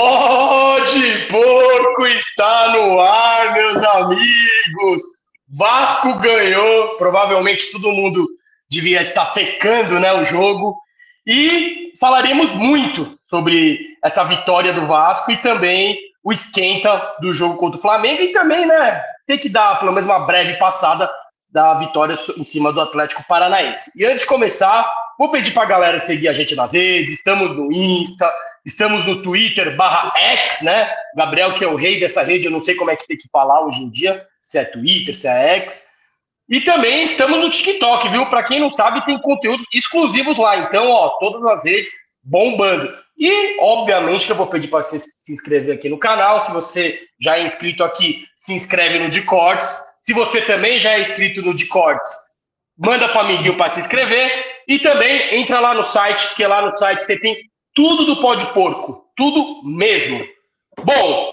Pode porco está no ar, meus amigos. Vasco ganhou, provavelmente todo mundo devia estar secando, né, o jogo. E falaremos muito sobre essa vitória do Vasco e também o esquenta do jogo contra o Flamengo e também, né, tem que dar pelo menos uma breve passada da vitória em cima do Atlético Paranaense. E antes de começar, vou pedir para a galera seguir a gente nas redes, estamos no Insta, estamos no Twitter barra X, né? Gabriel, que é o rei dessa rede, eu não sei como é que tem que falar hoje em dia, se é Twitter, se é X. E também estamos no TikTok, viu? Para quem não sabe, tem conteúdos exclusivos lá. Então, ó, todas as redes bombando. E, obviamente, que eu vou pedir para você se inscrever aqui no canal. Se você já é inscrito aqui, se inscreve no de cortes. Se você também já é inscrito no de cortes, manda para amiguinho para se inscrever. E também entra lá no site, porque lá no site você tem tudo do pó de porco. Tudo mesmo. Bom,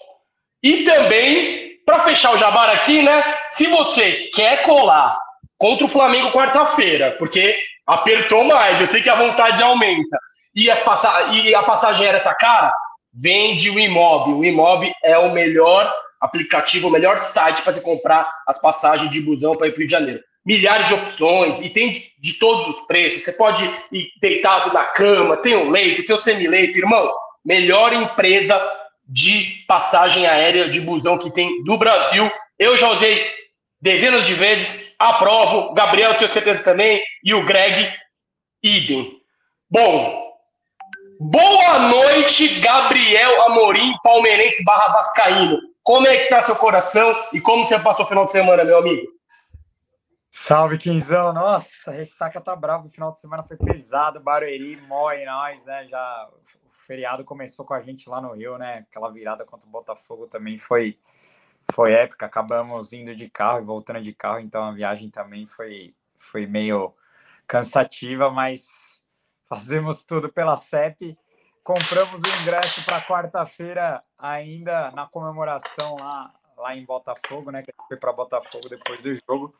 e também, para fechar o jabar aqui, né? Se você quer colar contra o Flamengo quarta-feira, porque apertou mais, eu sei que a vontade aumenta e, as passa e a passagem aérea tá cara, vende o Imob. O Imob é o melhor aplicativo, o melhor site para você comprar as passagens de busão para ir para o Rio de Janeiro. Milhares de opções e tem de, de, todos os preços. Você pode ir deitado na cama, tem um leito, tem um semileito, irmão. Melhor empresa de passagem aérea de busão que tem do Brasil. Eu já usei dezenas de vezes, aprovo. Gabriel, tenho certeza também, e o Greg, idem. Bom, Boa noite, Gabriel Amorim, palmeirense barra vascaíno. Como é que tá seu coração e como você passou o final de semana, meu amigo? Salve, Quinzão. Nossa, a ressaca tá brava. O final de semana foi pesado. Barueri, mói nós, né? Já o feriado começou com a gente lá no Rio, né? Aquela virada contra o Botafogo também foi, foi épica. Acabamos indo de carro e voltando de carro, então a viagem também foi, foi meio cansativa, mas fazemos tudo pela CEP. Compramos o ingresso para quarta-feira, ainda na comemoração lá, lá em Botafogo, né? Que foi para Botafogo depois do jogo.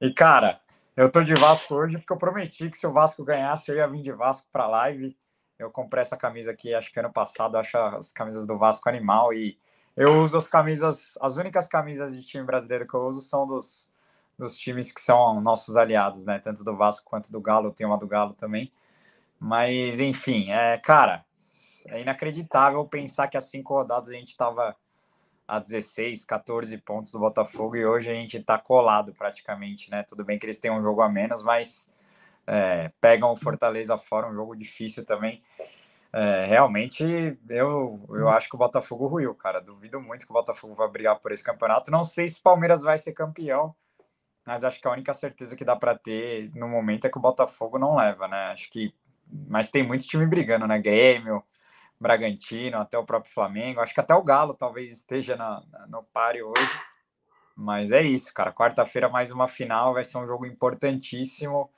E, cara, eu tô de Vasco hoje porque eu prometi que se o Vasco ganhasse, eu ia vir de Vasco para live. Eu comprei essa camisa aqui, acho que ano passado, acho as camisas do Vasco animal. E eu uso as camisas, as únicas camisas de time brasileiro que eu uso são dos, dos times que são nossos aliados, né? Tanto do Vasco quanto do Galo, tenho uma do Galo também. Mas, enfim, é, cara, é inacreditável pensar que há cinco rodadas a gente estava a 16, 14 pontos do Botafogo e hoje a gente está colado praticamente, né? Tudo bem que eles têm um jogo a menos, mas é, pegam o Fortaleza fora, um jogo difícil também. É, realmente, eu, eu acho que o Botafogo ruiu, cara. Duvido muito que o Botafogo vai brigar por esse campeonato. Não sei se o Palmeiras vai ser campeão, mas acho que a única certeza que dá para ter no momento é que o Botafogo não leva, né? Acho que mas tem muito time brigando, né? Grêmio, Bragantino, até o próprio Flamengo. Acho que até o Galo talvez esteja na, no páreo hoje. Mas é isso, cara. Quarta-feira, mais uma final. Vai ser um jogo importantíssimo.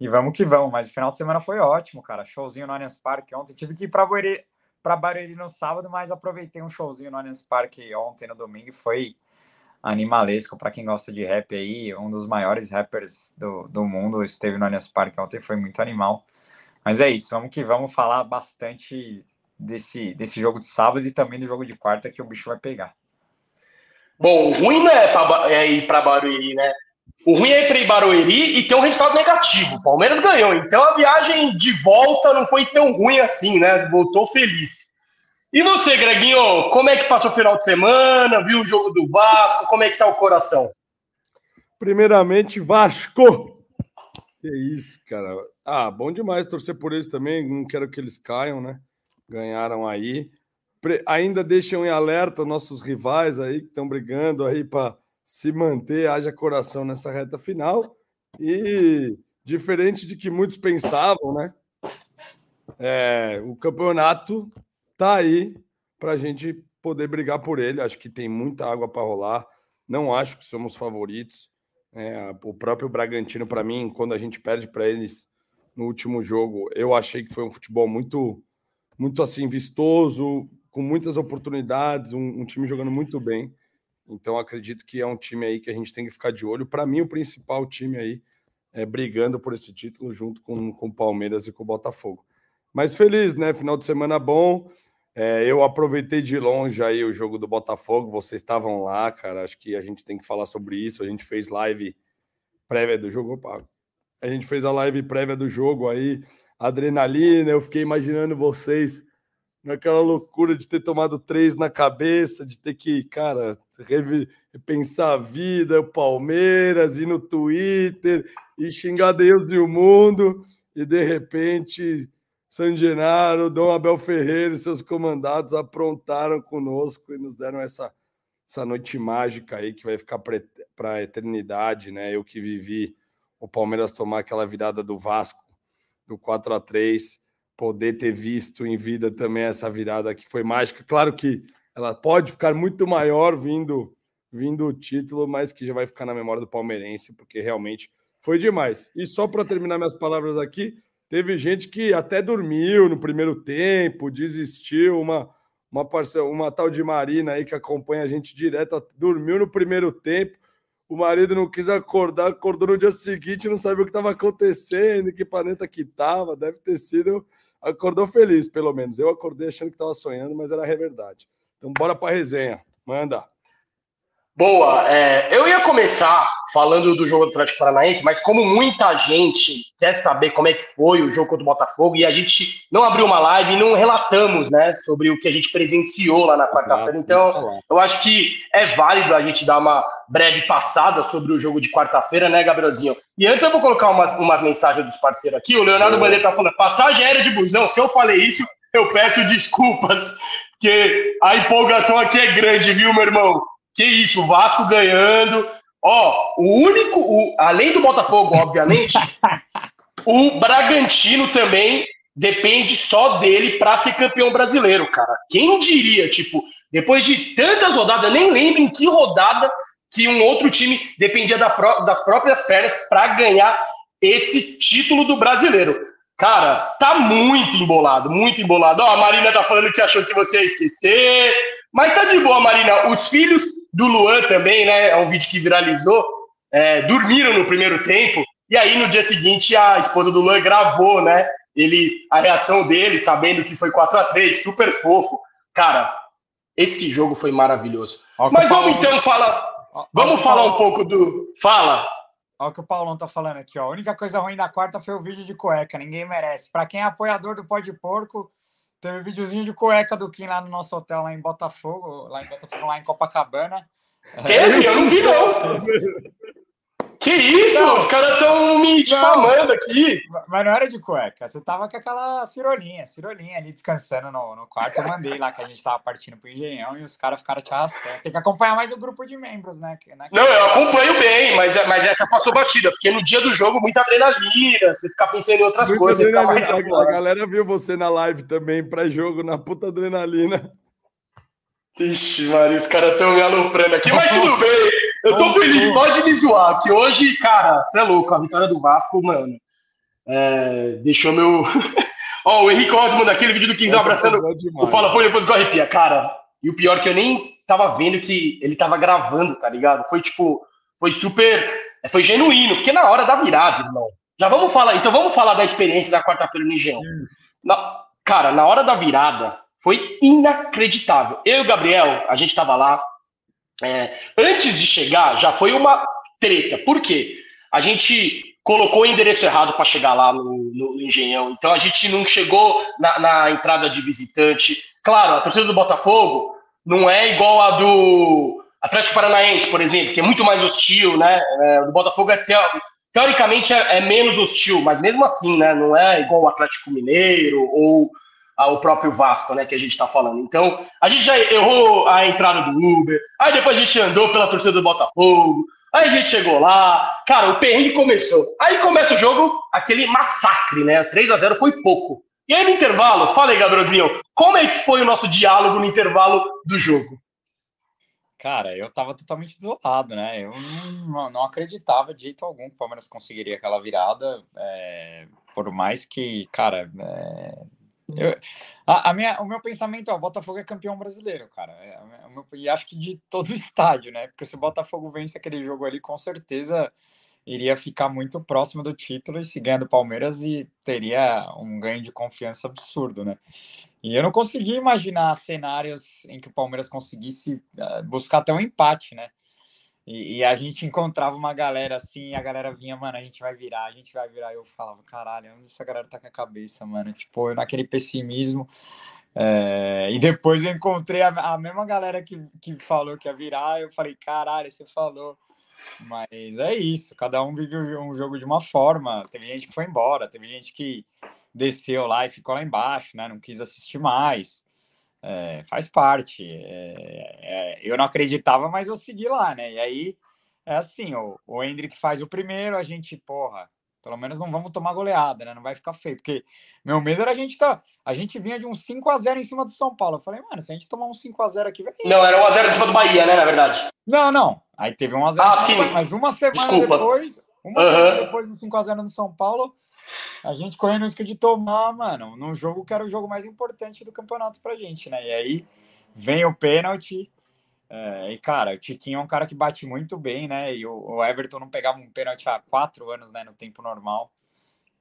E vamos que vamos. Mas o final de semana foi ótimo, cara. Showzinho no Allianz Parque ontem. Tive que ir para Barueri, para Barueri no sábado, mas aproveitei um showzinho no Allianz Parque ontem, no domingo. E foi animalesco para quem gosta de rap aí. Um dos maiores rappers do, do mundo esteve no Allianz Parque ontem. Foi muito animal. Mas é isso, vamos que vamos falar bastante desse, desse jogo de sábado e também do jogo de quarta que o bicho vai pegar. Bom, o ruim não é, pra, é ir para Barueri, né? O ruim é ir para Barueri e ter um resultado negativo. O Palmeiras ganhou, então a viagem de volta não foi tão ruim assim, né? Voltou feliz. E você, Greginho, como é que passou o final de semana? Viu o jogo do Vasco? Como é que tá o coração? Primeiramente, Vasco! Que isso, cara. Ah, bom demais torcer por eles também. Não quero que eles caiam, né? Ganharam aí. Pre ainda deixam em alerta nossos rivais aí que estão brigando aí para se manter, haja coração nessa reta final. E diferente de que muitos pensavam, né? É, o campeonato tá aí para a gente poder brigar por ele. Acho que tem muita água para rolar. Não acho que somos favoritos. É, o próprio Bragantino, para mim, quando a gente perde para eles no último jogo, eu achei que foi um futebol muito, muito assim, vistoso, com muitas oportunidades, um, um time jogando muito bem. Então, acredito que é um time aí que a gente tem que ficar de olho. Para mim, o principal time aí é brigando por esse título junto com, com Palmeiras e com o Botafogo. Mas feliz, né? Final de semana bom. É, eu aproveitei de longe aí o jogo do Botafogo, vocês estavam lá, cara. Acho que a gente tem que falar sobre isso. A gente fez live prévia do jogo. Opa, a gente fez a live prévia do jogo aí, adrenalina. Eu fiquei imaginando vocês naquela loucura de ter tomado três na cabeça, de ter que, cara, repensar a vida, o Palmeiras, ir no Twitter e xingar Deus e o mundo, e de repente San Genaro, Dom Abel Ferreira e seus comandados aprontaram conosco e nos deram essa, essa noite mágica aí que vai ficar para a eternidade, né? Eu que vivi o Palmeiras tomar aquela virada do Vasco, do 4 a 3 poder ter visto em vida também essa virada que foi mágica. Claro que ela pode ficar muito maior vindo vindo o título, mas que já vai ficar na memória do palmeirense, porque realmente foi demais. E só para terminar minhas palavras aqui, Teve gente que até dormiu no primeiro tempo, desistiu. Uma, uma, uma tal de Marina aí que acompanha a gente direto, dormiu no primeiro tempo. O marido não quis acordar, acordou no dia seguinte, não sabia o que estava acontecendo, que planeta que estava. Deve ter sido. Acordou feliz, pelo menos. Eu acordei achando que estava sonhando, mas era a verdade. Então, bora para a resenha. Manda. Boa. É, eu ia começar falando do jogo do Atlético Paranaense, mas como muita gente quer saber como é que foi o jogo contra o Botafogo e a gente não abriu uma live e não relatamos, né, sobre o que a gente presenciou lá na quarta-feira. Então, eu acho que é válido a gente dar uma breve passada sobre o jogo de quarta-feira, né, Gabrielzinho? E antes eu vou colocar umas, umas mensagens dos parceiros aqui. O Leonardo é. Bandeira tá falando: passagem aérea de busão. Se eu falei isso, eu peço desculpas, porque a empolgação aqui é grande, viu, meu irmão? Que isso, o Vasco ganhando. Ó, o único, o, além do Botafogo, obviamente, o Bragantino também depende só dele para ser campeão brasileiro, cara. Quem diria, tipo, depois de tantas rodadas, nem lembro em que rodada que um outro time dependia da das próprias pernas para ganhar esse título do brasileiro. Cara, tá muito embolado, muito embolado. Ó, a Marina tá falando que achou que você ia esquecer. Mas tá de boa, Marina. Os filhos do Luan também, né? É um vídeo que viralizou. É, dormiram no primeiro tempo. E aí, no dia seguinte, a esposa do Luan gravou, né? Ele, a reação dele, sabendo que foi 4 a 3 super fofo. Cara, esse jogo foi maravilhoso. Mas vamos então falar. Vamos falar um pouco do. Fala. Olha o que o Paulão tá falando aqui, ó. A única coisa ruim da quarta foi o vídeo de cueca, ninguém merece. Para quem é apoiador do Pó de Porco, Teve um videozinho de cueca do Kim lá no nosso hotel, lá em Botafogo, lá em Botafogo, lá em Copacabana. Teve? Eu não vi, não. Que isso? Não, Os caras estão me difamando aqui. Mas não era de cueca. Você tava com aquela cirolinha, cirolinha ali descansando no, no quarto. Eu mandei lá que a gente tava partindo pro Engenhão e os caras ficaram te arrastando. Você tem que acompanhar mais o grupo de membros, né? né? Não, eu acompanho bem, mas, mas essa passou batida, porque no dia do jogo, muita adrenalina, você fica pensando em outras muita coisas. A, a galera viu você na live também, pré-jogo, na puta adrenalina. Ixi, Maria, os caras estão me aloprando aqui, mas tudo bem. Eu tô feliz, pode me zoar, que hoje, cara, você é louco, a vitória do Vasco, mano, é, deixou meu. Ó, o Henrique Osmo daquele vídeo do 15 abraçando o Fala Pô depois do Arrepia, cara. E o pior é que eu nem tava vendo que ele tava gravando, tá ligado? Foi tipo, foi super. Foi genuíno, porque na hora da virada, irmão. Já vamos falar, então vamos falar da experiência da quarta-feira no Engenhão. Na, cara, na hora da virada, foi inacreditável. Eu e o Gabriel, a gente estava lá. É, antes de chegar, já foi uma treta. Por quê? A gente colocou o endereço errado para chegar lá no, no, Engenhão. Então a gente não chegou na, na, entrada de visitante. Claro, a torcida do Botafogo não é igual a do Atlético Paranaense, por exemplo, que é muito mais hostil, né? É, o Botafogo é teoricamente é, é, menos hostil, mas mesmo assim, né? Não é igual o Atlético Mineiro ou o próprio Vasco, né, que a gente está falando. Então, a gente já errou a entrada do Uber, aí depois a gente andou pela torcida do Botafogo, aí a gente chegou lá, cara, o perrengue começou. Aí começa o jogo, aquele massacre, né? 3 a 0 foi pouco. E aí no intervalo, fala aí, Gabrielzinho, como é que foi o nosso diálogo no intervalo do jogo? Cara, eu tava totalmente desolado, né? Eu não, não acreditava de jeito algum que o Palmeiras conseguiria aquela virada. É, por mais que, cara, é, eu, a, a, minha, o meu pensamento é: o Botafogo é campeão brasileiro, cara. É, e acho que de todo o estádio, né? Porque se o Botafogo vence aquele jogo ali, com certeza iria ficar muito próximo do título e se ganha do Palmeiras e teria um ganho de confiança absurdo, né? E eu não consegui imaginar cenários em que o Palmeiras conseguisse uh, buscar até um empate, né? E, e, a gente encontrava uma galera assim, e a galera vinha, mano, a gente vai virar, a gente vai virar. Eu falava, caralho, onde essa galera tá com a cabeça, mano? Tipo, eu naquele pessimismo. É... E depois eu encontrei a, a, mesma galera que, que falou que ia virar. Eu falei, caralho, você falou. Mas é isso, cada um vive um jogo de uma forma. Teve gente que foi embora, teve gente que desceu lá e ficou lá embaixo, né? Não quis assistir mais. É, faz parte. É, é, eu não acreditava, mas eu segui lá, né? E aí é assim: o, o Hendrick faz o primeiro, a gente, porra, pelo menos não vamos tomar goleada, né? Não vai ficar feio, porque meu medo era a gente tá. A gente vinha de um 5 a 0 em cima do São Paulo. Eu falei, mano, se a gente tomar um 5 a 0 aqui, vai. Não, era 1 a 0 em cima do Bahia, né, na verdade. Não, não. Aí teve 1 a 0 Ah, sim. mas uma semana Desculpa. depois, uma uhum. semana depois do 5 a 0 no São Paulo, a gente correndo o risco de tomar, mano, num jogo que era o jogo mais importante do campeonato pra gente, né? E aí vem o pênalti. É, e, cara, o Tiquinho é um cara que bate muito bem, né? E o, o Everton não pegava um pênalti há quatro anos, né? No tempo normal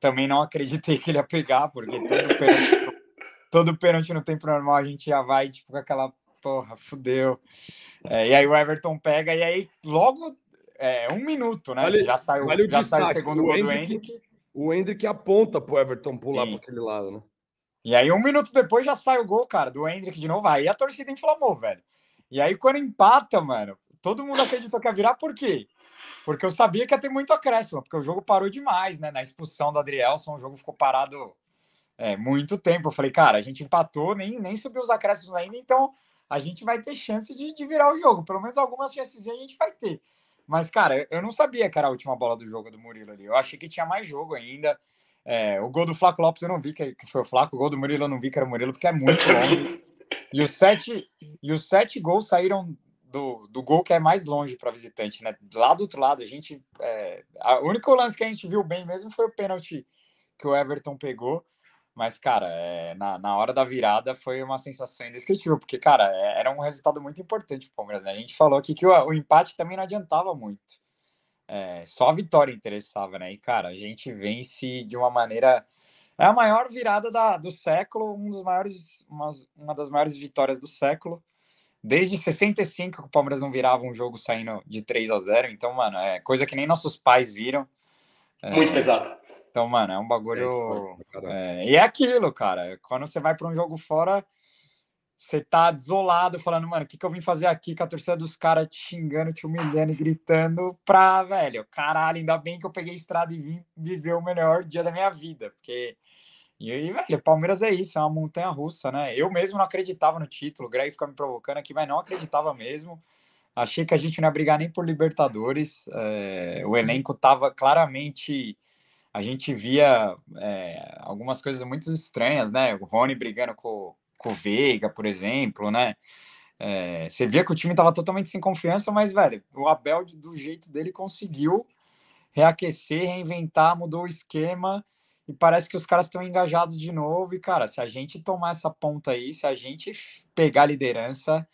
também não acreditei que ele ia pegar, porque todo pênalti, todo pênalti no tempo normal a gente já vai, tipo, com aquela porra, fudeu. É, e aí o Everton pega, e aí logo é, um minuto, né? Vale, já saiu, vale já saiu o segundo o gol do Hendrick. O Hendrick aponta pro Everton pular para aquele lado, né? E aí, um minuto depois, já sai o gol, cara, do Hendrick de novo. Aí a torcida inflamou, velho. E aí, quando empata, mano, todo mundo acreditou que ia virar, por quê? Porque eu sabia que ia ter muito acréscimo, porque o jogo parou demais, né? Na expulsão do Adrielson, o jogo ficou parado é, muito tempo. Eu falei, cara, a gente empatou, nem, nem subiu os acréscimos ainda, então a gente vai ter chance de, de virar o jogo. Pelo menos algumas chances a gente vai ter. Mas, cara, eu não sabia que era a última bola do jogo do Murilo ali. Eu achei que tinha mais jogo ainda. É, o gol do Flaco Lopes eu não vi que, foi o Flaco. O gol do Murilo eu não vi que era o Murilo, porque é muito longe. E os sete, e os sete gols saíram do, do gol que é mais longe para visitante, né? Lá do outro lado, a gente. É, a, o único lance que a gente viu bem mesmo foi o pênalti que o Everton pegou. Mas, cara, é, na, na hora da virada foi uma sensação indescritível, porque, cara, é, era um resultado muito importante para o Palmeiras, né? A gente falou aqui que o, o empate também não adiantava muito. É, só a vitória interessava, né? E, cara, a gente vence de uma maneira. É a maior virada da, do século, um dos maiores, uma, uma das maiores vitórias do século. Desde 65 que o Palmeiras não virava um jogo saindo de 3 a 0 Então, mano, é coisa que nem nossos pais viram. É, Muito pesado. Então, mano, é um bagulho. É, e é aquilo, cara. Quando você vai para um jogo fora, você tá desolado, falando, mano, o que, que eu vim fazer aqui com a torcida dos caras te xingando, te humilhando e gritando pra, velho, caralho, ainda bem que eu peguei estrada e vim viver o melhor dia da minha vida. Porque e aí, velho, Palmeiras é isso, é uma montanha russa, né? Eu mesmo não acreditava no título, o Greg fica me provocando aqui, mas não acreditava mesmo. Achei que a gente não ia brigar nem por Libertadores. É, o elenco tava claramente. A gente via é, algumas coisas muito estranhas, né? O Rony brigando com, com o Veiga, por exemplo, né? É, você via que o time tava totalmente sem confiança, mas, velho, o Abel, do jeito dele, conseguiu reaquecer, reinventar, mudou o esquema e parece que os caras estão engajados de novo. E, cara, se a gente tomar essa ponta aí, se a gente pegar a liderança,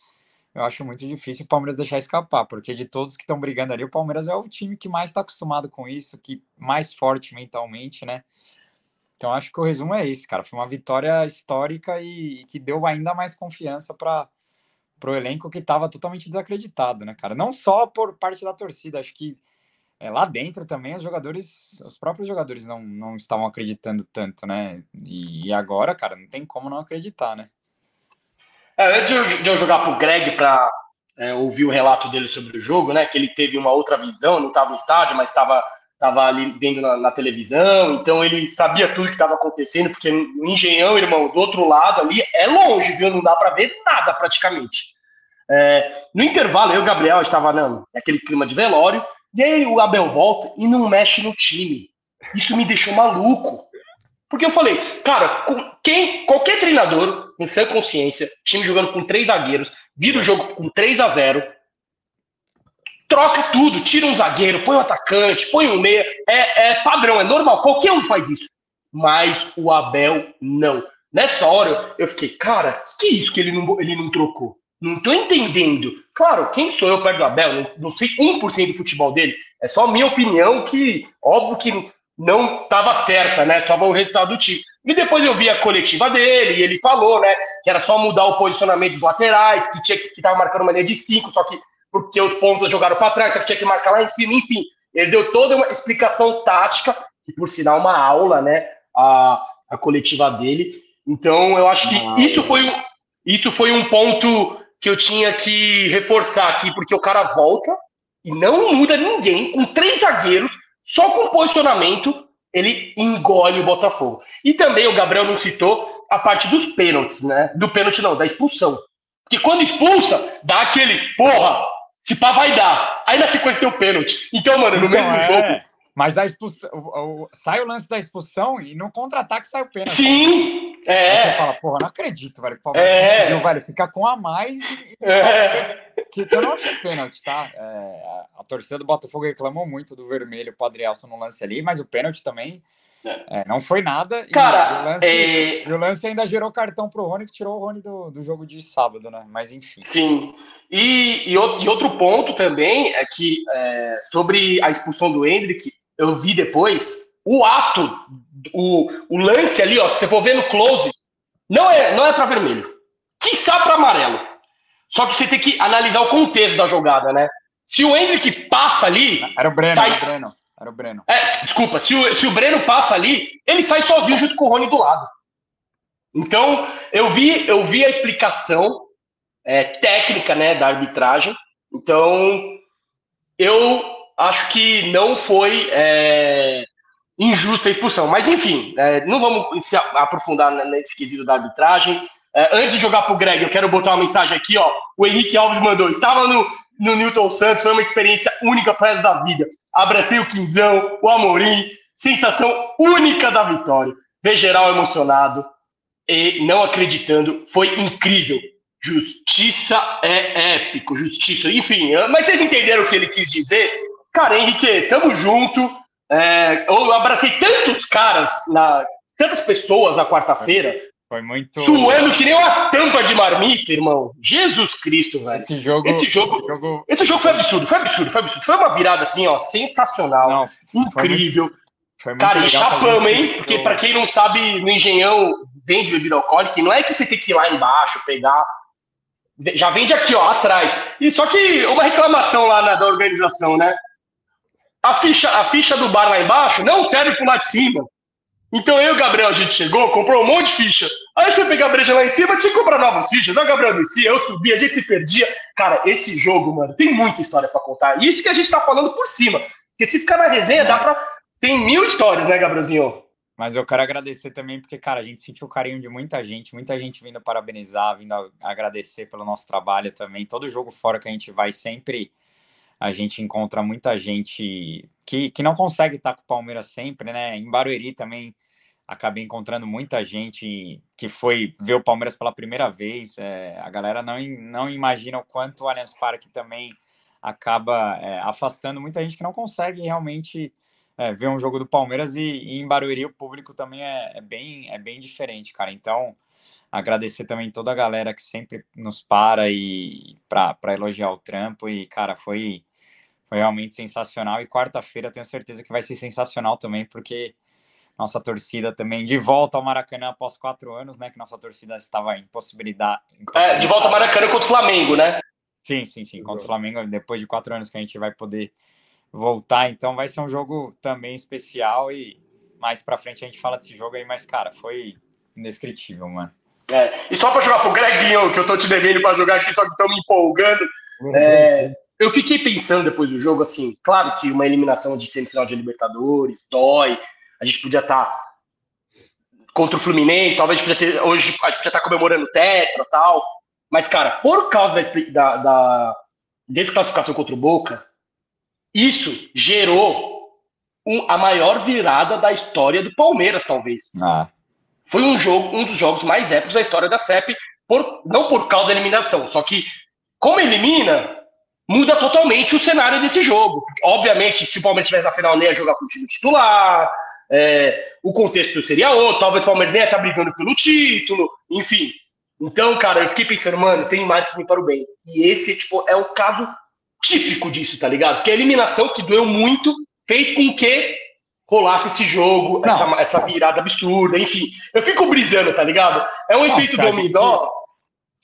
eu acho muito difícil o Palmeiras deixar escapar, porque de todos que estão brigando ali, o Palmeiras é o time que mais está acostumado com isso, que mais forte mentalmente, né? Então, acho que o resumo é esse, cara. Foi uma vitória histórica e, e que deu ainda mais confiança para o elenco que estava totalmente desacreditado, né, cara? Não só por parte da torcida, acho que é, lá dentro também os jogadores, os próprios jogadores não, não estavam acreditando tanto, né? E, e agora, cara, não tem como não acreditar, né? É, antes de eu jogar pro Greg para é, ouvir o relato dele sobre o jogo, né? Que ele teve uma outra visão, não estava no estádio, mas estava tava ali vendo na, na, televisão, então ele sabia tudo que estava acontecendo, porque no Engenhão, irmão, do outro lado ali é longe, viu? Não dá para ver nada praticamente. É, no intervalo, eu e o Gabriel estava naquele clima de velório, e aí o Abel volta e não mexe no time. Isso me deixou maluco. Porque eu falei, cara, quem, qualquer treinador, em sã consciência, time jogando com três zagueiros, vira o jogo com 3 a 0 troca tudo, tira um zagueiro, põe um atacante, põe um meia. É, é padrão, é normal, qualquer um faz isso. Mas o Abel não. Nessa hora eu fiquei, cara, que, isso que ele não, ele não trocou? Não tô entendendo. Claro, quem sou eu perto do Abel? Não, não sei 1% do futebol dele. É só minha opinião que, óbvio que não estava certa, né? Só o resultado do time. E depois eu vi a coletiva dele e ele falou, né? Que era só mudar o posicionamento dos laterais, que tinha que estar marcando uma linha de cinco, só que porque os pontos jogaram para trás, só que tinha que marcar lá em cima, enfim. Ele deu toda uma explicação tática, que por sinal uma aula, né? A, a coletiva dele. Então eu acho que isso foi, um, isso foi um ponto que eu tinha que reforçar aqui, porque o cara volta e não muda ninguém, com três zagueiros, só com posicionamento, ele engole o Botafogo. E também o Gabriel não citou a parte dos pênaltis, né? Do pênalti não, da expulsão. Porque quando expulsa, dá aquele, porra, se pá vai dar. Aí na sequência tem o pênalti. Então, mano, no então, mesmo é... jogo. Mas a expulsão, o, o, sai o lance da expulsão e no contra-ataque sai o pênalti. Sim! É. Aí você fala, porra, não acredito, velho. O é. conseguiu, velho, ficar com a mais. E, é. Que, que, eu não achei pênalti, tá? É, a, torcida do Botafogo reclamou muito do vermelho pro Adrielson no lance ali, mas o pênalti também é. é não foi nada. Cara, e, o lance, é... o lance ainda gerou cartão pro Rony, que tirou o Rony do, do jogo de sábado, né? Mas enfim. Sim. E, e, e outro ponto também é que é, sobre a expulsão do Hendrick, eu vi depois o ato, o, o lance ali, ó, se você for ver no close, não é, não é para vermelho. Quiçá para amarelo. Só que você tem que analisar o contexto da jogada, né? Se o Hendrick passa ali. Era o Breno, sai... era o Breno. Era o Breno. É, desculpa, se o, se o Breno passa ali, ele sai sozinho junto com o Rony do lado. Então, eu vi, eu vi a explicação é, técnica né, da arbitragem. Então, eu acho que não foi é, injusta a expulsão. Mas, enfim, é, não vamos se aprofundar nesse quesito da arbitragem. É, antes de jogar para o Greg, eu quero botar uma mensagem aqui. Ó, o Henrique Alves mandou: estava no, no Newton Santos, foi uma experiência única para resto da vida. Abracei o Quinzão, o Amorim, sensação única da vitória. Ver geral emocionado e não acreditando, foi incrível. Justiça é épico, justiça. Enfim, mas vocês entenderam o que ele quis dizer? Cara, Henrique, tamo junto. É, eu abracei tantos caras, na, tantas pessoas na quarta-feira. Foi muito. Suando que nem uma tampa de marmita, irmão. Jesus Cristo, velho. Esse jogo. Esse jogo, jogo... Esse jogo foi absurdo, foi absurdo, foi absurdo. Foi uma virada assim, ó, sensacional. Não, incrível. Foi muito, Cara, e chapamos, hein? Porque para quem não sabe, no Engenhão vende bebida alcoólica, e não é que você tem que ir lá embaixo pegar. Já vende aqui, ó, atrás. E só que uma reclamação lá na, da organização, né? a ficha, a ficha do bar lá embaixo não serve pro lado de cima. Então eu e o Gabriel, a gente chegou, comprou um monte de ficha. Aí a gente foi pegar a breja lá em cima, tinha que comprar novas fichas. Aí o Gabriel descia, eu subia, a gente se perdia. Cara, esse jogo, mano, tem muita história para contar. Isso que a gente tá falando por cima. Porque se ficar na resenha, é. dá pra. Tem mil histórias, né, Gabrielzinho? Mas eu quero agradecer também, porque, cara, a gente sentiu o carinho de muita gente, muita gente vindo parabenizar, vindo agradecer pelo nosso trabalho também. Todo jogo fora que a gente vai sempre a gente encontra muita gente que, que não consegue estar com o Palmeiras sempre, né? Em Barueri também acabei encontrando muita gente que foi ver o Palmeiras pela primeira vez. É, a galera não, não imagina o quanto o Allianz Parque também acaba é, afastando muita gente que não consegue realmente é, ver um jogo do Palmeiras e, e em Barueri o público também é, é, bem, é bem diferente, cara. Então, agradecer também toda a galera que sempre nos para e para elogiar o trampo e, cara, foi foi realmente sensacional. E quarta-feira tenho certeza que vai ser sensacional também, porque nossa torcida também de volta ao Maracanã após quatro anos, né? Que nossa torcida estava em possibilidade. É, de volta ao Maracanã contra o Flamengo, né? Sim, sim, sim. Contra o Flamengo, depois de quatro anos que a gente vai poder voltar. Então vai ser um jogo também especial e mais pra frente a gente fala desse jogo aí, mas, cara, foi indescritível, mano. É, e só para jogar pro Greginho, que eu tô te devendo para jogar aqui, só que estão me empolgando. Uhum. É, eu fiquei pensando depois do jogo, assim, claro que uma eliminação de semifinal de Libertadores dói, a gente podia estar tá contra o Fluminense, talvez a gente podia ter, hoje a gente podia estar tá comemorando o Tetra e tal, mas, cara, por causa da, da, da desclassificação contra o Boca, isso gerou um, a maior virada da história do Palmeiras, talvez. Ah. Foi um jogo, um dos jogos mais épicos da história da CEP, por, não por causa da eliminação, só que como elimina, muda totalmente o cenário desse jogo. Obviamente, se o Palmeiras estivesse na final, nem ia jogar com o time titular, é, o contexto seria outro, talvez o Palmeiras nem ia estar brigando pelo título, enfim. Então, cara, eu fiquei pensando, mano, tem imagens que me para o bem. E esse, tipo, é o caso típico disso, tá ligado? Porque a eliminação que doeu muito fez com que rolasse esse jogo, essa, essa virada absurda, enfim. Eu fico brisando, tá ligado? É um não, efeito dominó.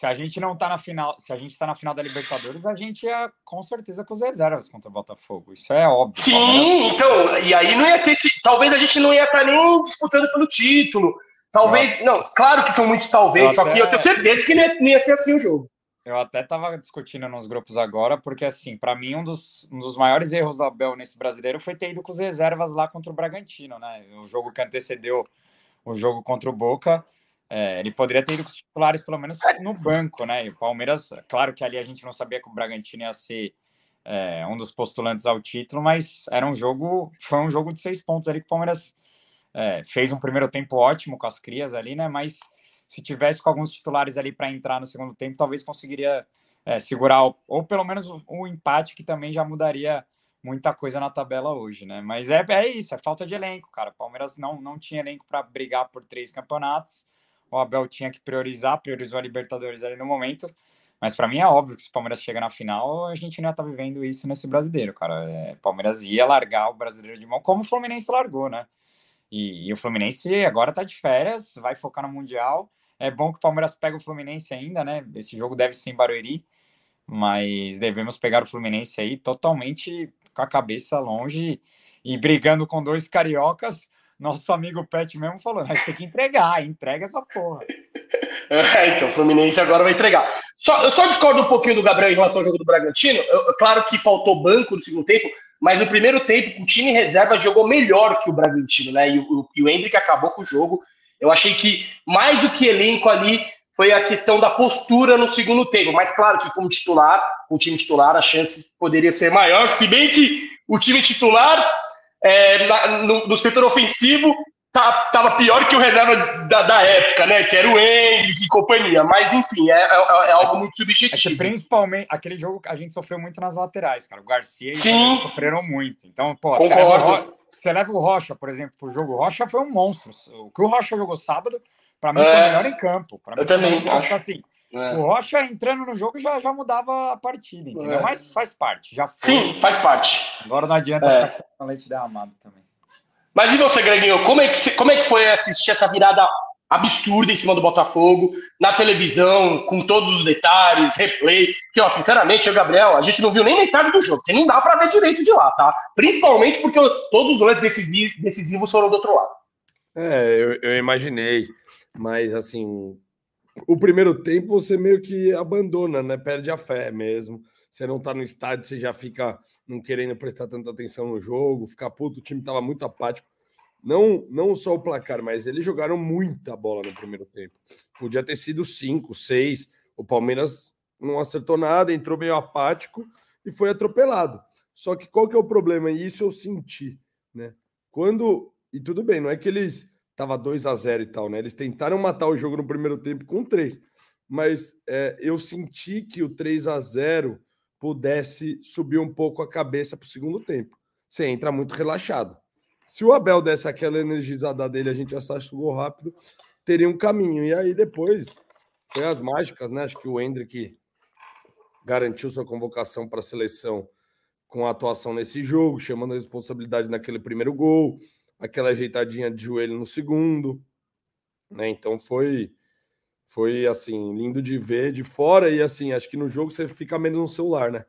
Se a gente não tá na final, se a gente tá na final da Libertadores, a gente ia com certeza com os reservas contra o Botafogo. Isso é óbvio. Sim, então, e aí não ia ter esse, talvez a gente não ia estar tá nem disputando pelo título. Talvez, Nossa. não, claro que são muitos talvez, eu só até... que eu tenho certeza que não ia, não ia ser assim o jogo. Eu até estava discutindo nos grupos agora, porque assim, para mim um dos, um dos maiores erros do Abel nesse brasileiro foi ter ido com as reservas lá contra o Bragantino, né? O jogo que antecedeu o jogo contra o Boca, é, ele poderia ter ido com os titulares pelo menos no banco, né? E o Palmeiras, claro que ali a gente não sabia que o Bragantino ia ser é, um dos postulantes ao título, mas era um jogo, foi um jogo de seis pontos ali que o Palmeiras é, fez um primeiro tempo ótimo com as crias ali, né? Mas se tivesse com alguns titulares ali para entrar no segundo tempo, talvez conseguiria é, segurar, ou, ou pelo menos o, um empate que também já mudaria muita coisa na tabela hoje, né? Mas é, é isso, é falta de elenco, cara. O Palmeiras não, não tinha elenco para brigar por três campeonatos. O Abel tinha que priorizar, priorizou a Libertadores ali no momento. Mas para mim é óbvio que se o Palmeiras chegar na final, a gente não ia estar tá vivendo isso nesse brasileiro, cara. É, Palmeiras ia largar o brasileiro de mão, como o Fluminense largou, né? E, e o Fluminense agora tá de férias, vai focar no Mundial. É bom que o Palmeiras pegue o Fluminense ainda, né? Esse jogo deve ser em Barueri, mas devemos pegar o Fluminense aí totalmente com a cabeça longe e brigando com dois cariocas. Nosso amigo Pet mesmo falou: nós tem que entregar, entrega essa porra. É, então, o Fluminense agora vai entregar. Só, eu só discordo um pouquinho do Gabriel em relação ao jogo do Bragantino. Eu, claro que faltou banco no segundo tempo, mas no primeiro tempo, o time reserva jogou melhor que o Bragantino, né? E o, e o Hendrick acabou com o jogo. Eu achei que mais do que elenco ali foi a questão da postura no segundo tempo. Mas claro que como titular, com o time titular, a chance poderia ser maior, se bem que o time titular é, na, no, no, setor ofensivo tá, tava pior que o reserva da, da época, né? Que era o Henrique e companhia. Mas, enfim, é, é, é algo muito subjetivo. É principalmente, aquele jogo a gente sofreu muito nas laterais, cara. O Garcia e Sim. o sofreram muito. Então, pô, Concordo. Você leva o Rocha, por exemplo, pro jogo. O Rocha foi um monstro. O que o Rocha jogou sábado, para mim, é. foi o melhor em campo. Pra eu também acho. Assim, é. O Rocha entrando no jogo já, já mudava a partida, entendeu? É. Mas faz parte. Já foi. Sim, faz parte. Agora não adianta é. ficar com leite derramado também. Mas e você, Greginho, como é, que, como é que foi assistir essa virada absurda em cima do Botafogo, na televisão, com todos os detalhes, replay? Que, ó, sinceramente, eu, Gabriel, a gente não viu nem metade do jogo, porque não dá para ver direito de lá, tá? Principalmente porque todos os lances decisivos foram do outro lado. É, eu, eu imaginei, mas assim, o primeiro tempo você meio que abandona, né? Perde a fé mesmo. Você não tá no estádio, você já fica não querendo prestar tanta atenção no jogo, ficar puto, o time tava muito apático. Não, não só o placar, mas eles jogaram muita bola no primeiro tempo. Podia ter sido cinco, seis. O Palmeiras não acertou nada, entrou meio apático e foi atropelado. Só que qual que é o problema? E isso eu senti, né? Quando. E tudo bem, não é que eles tava 2 a 0 e tal, né? Eles tentaram matar o jogo no primeiro tempo com três. Mas é, eu senti que o 3 a 0 pudesse subir um pouco a cabeça para o segundo tempo. Você entra muito relaxado. Se o Abel desse aquela energizada dele, a gente gol rápido, teria um caminho. E aí depois foi as mágicas, né? Acho que o Hendrick garantiu sua convocação para a seleção com a atuação nesse jogo, chamando a responsabilidade naquele primeiro gol, aquela ajeitadinha de joelho no segundo, né? Então foi foi assim, lindo de ver de fora e assim, acho que no jogo você fica menos no celular, né?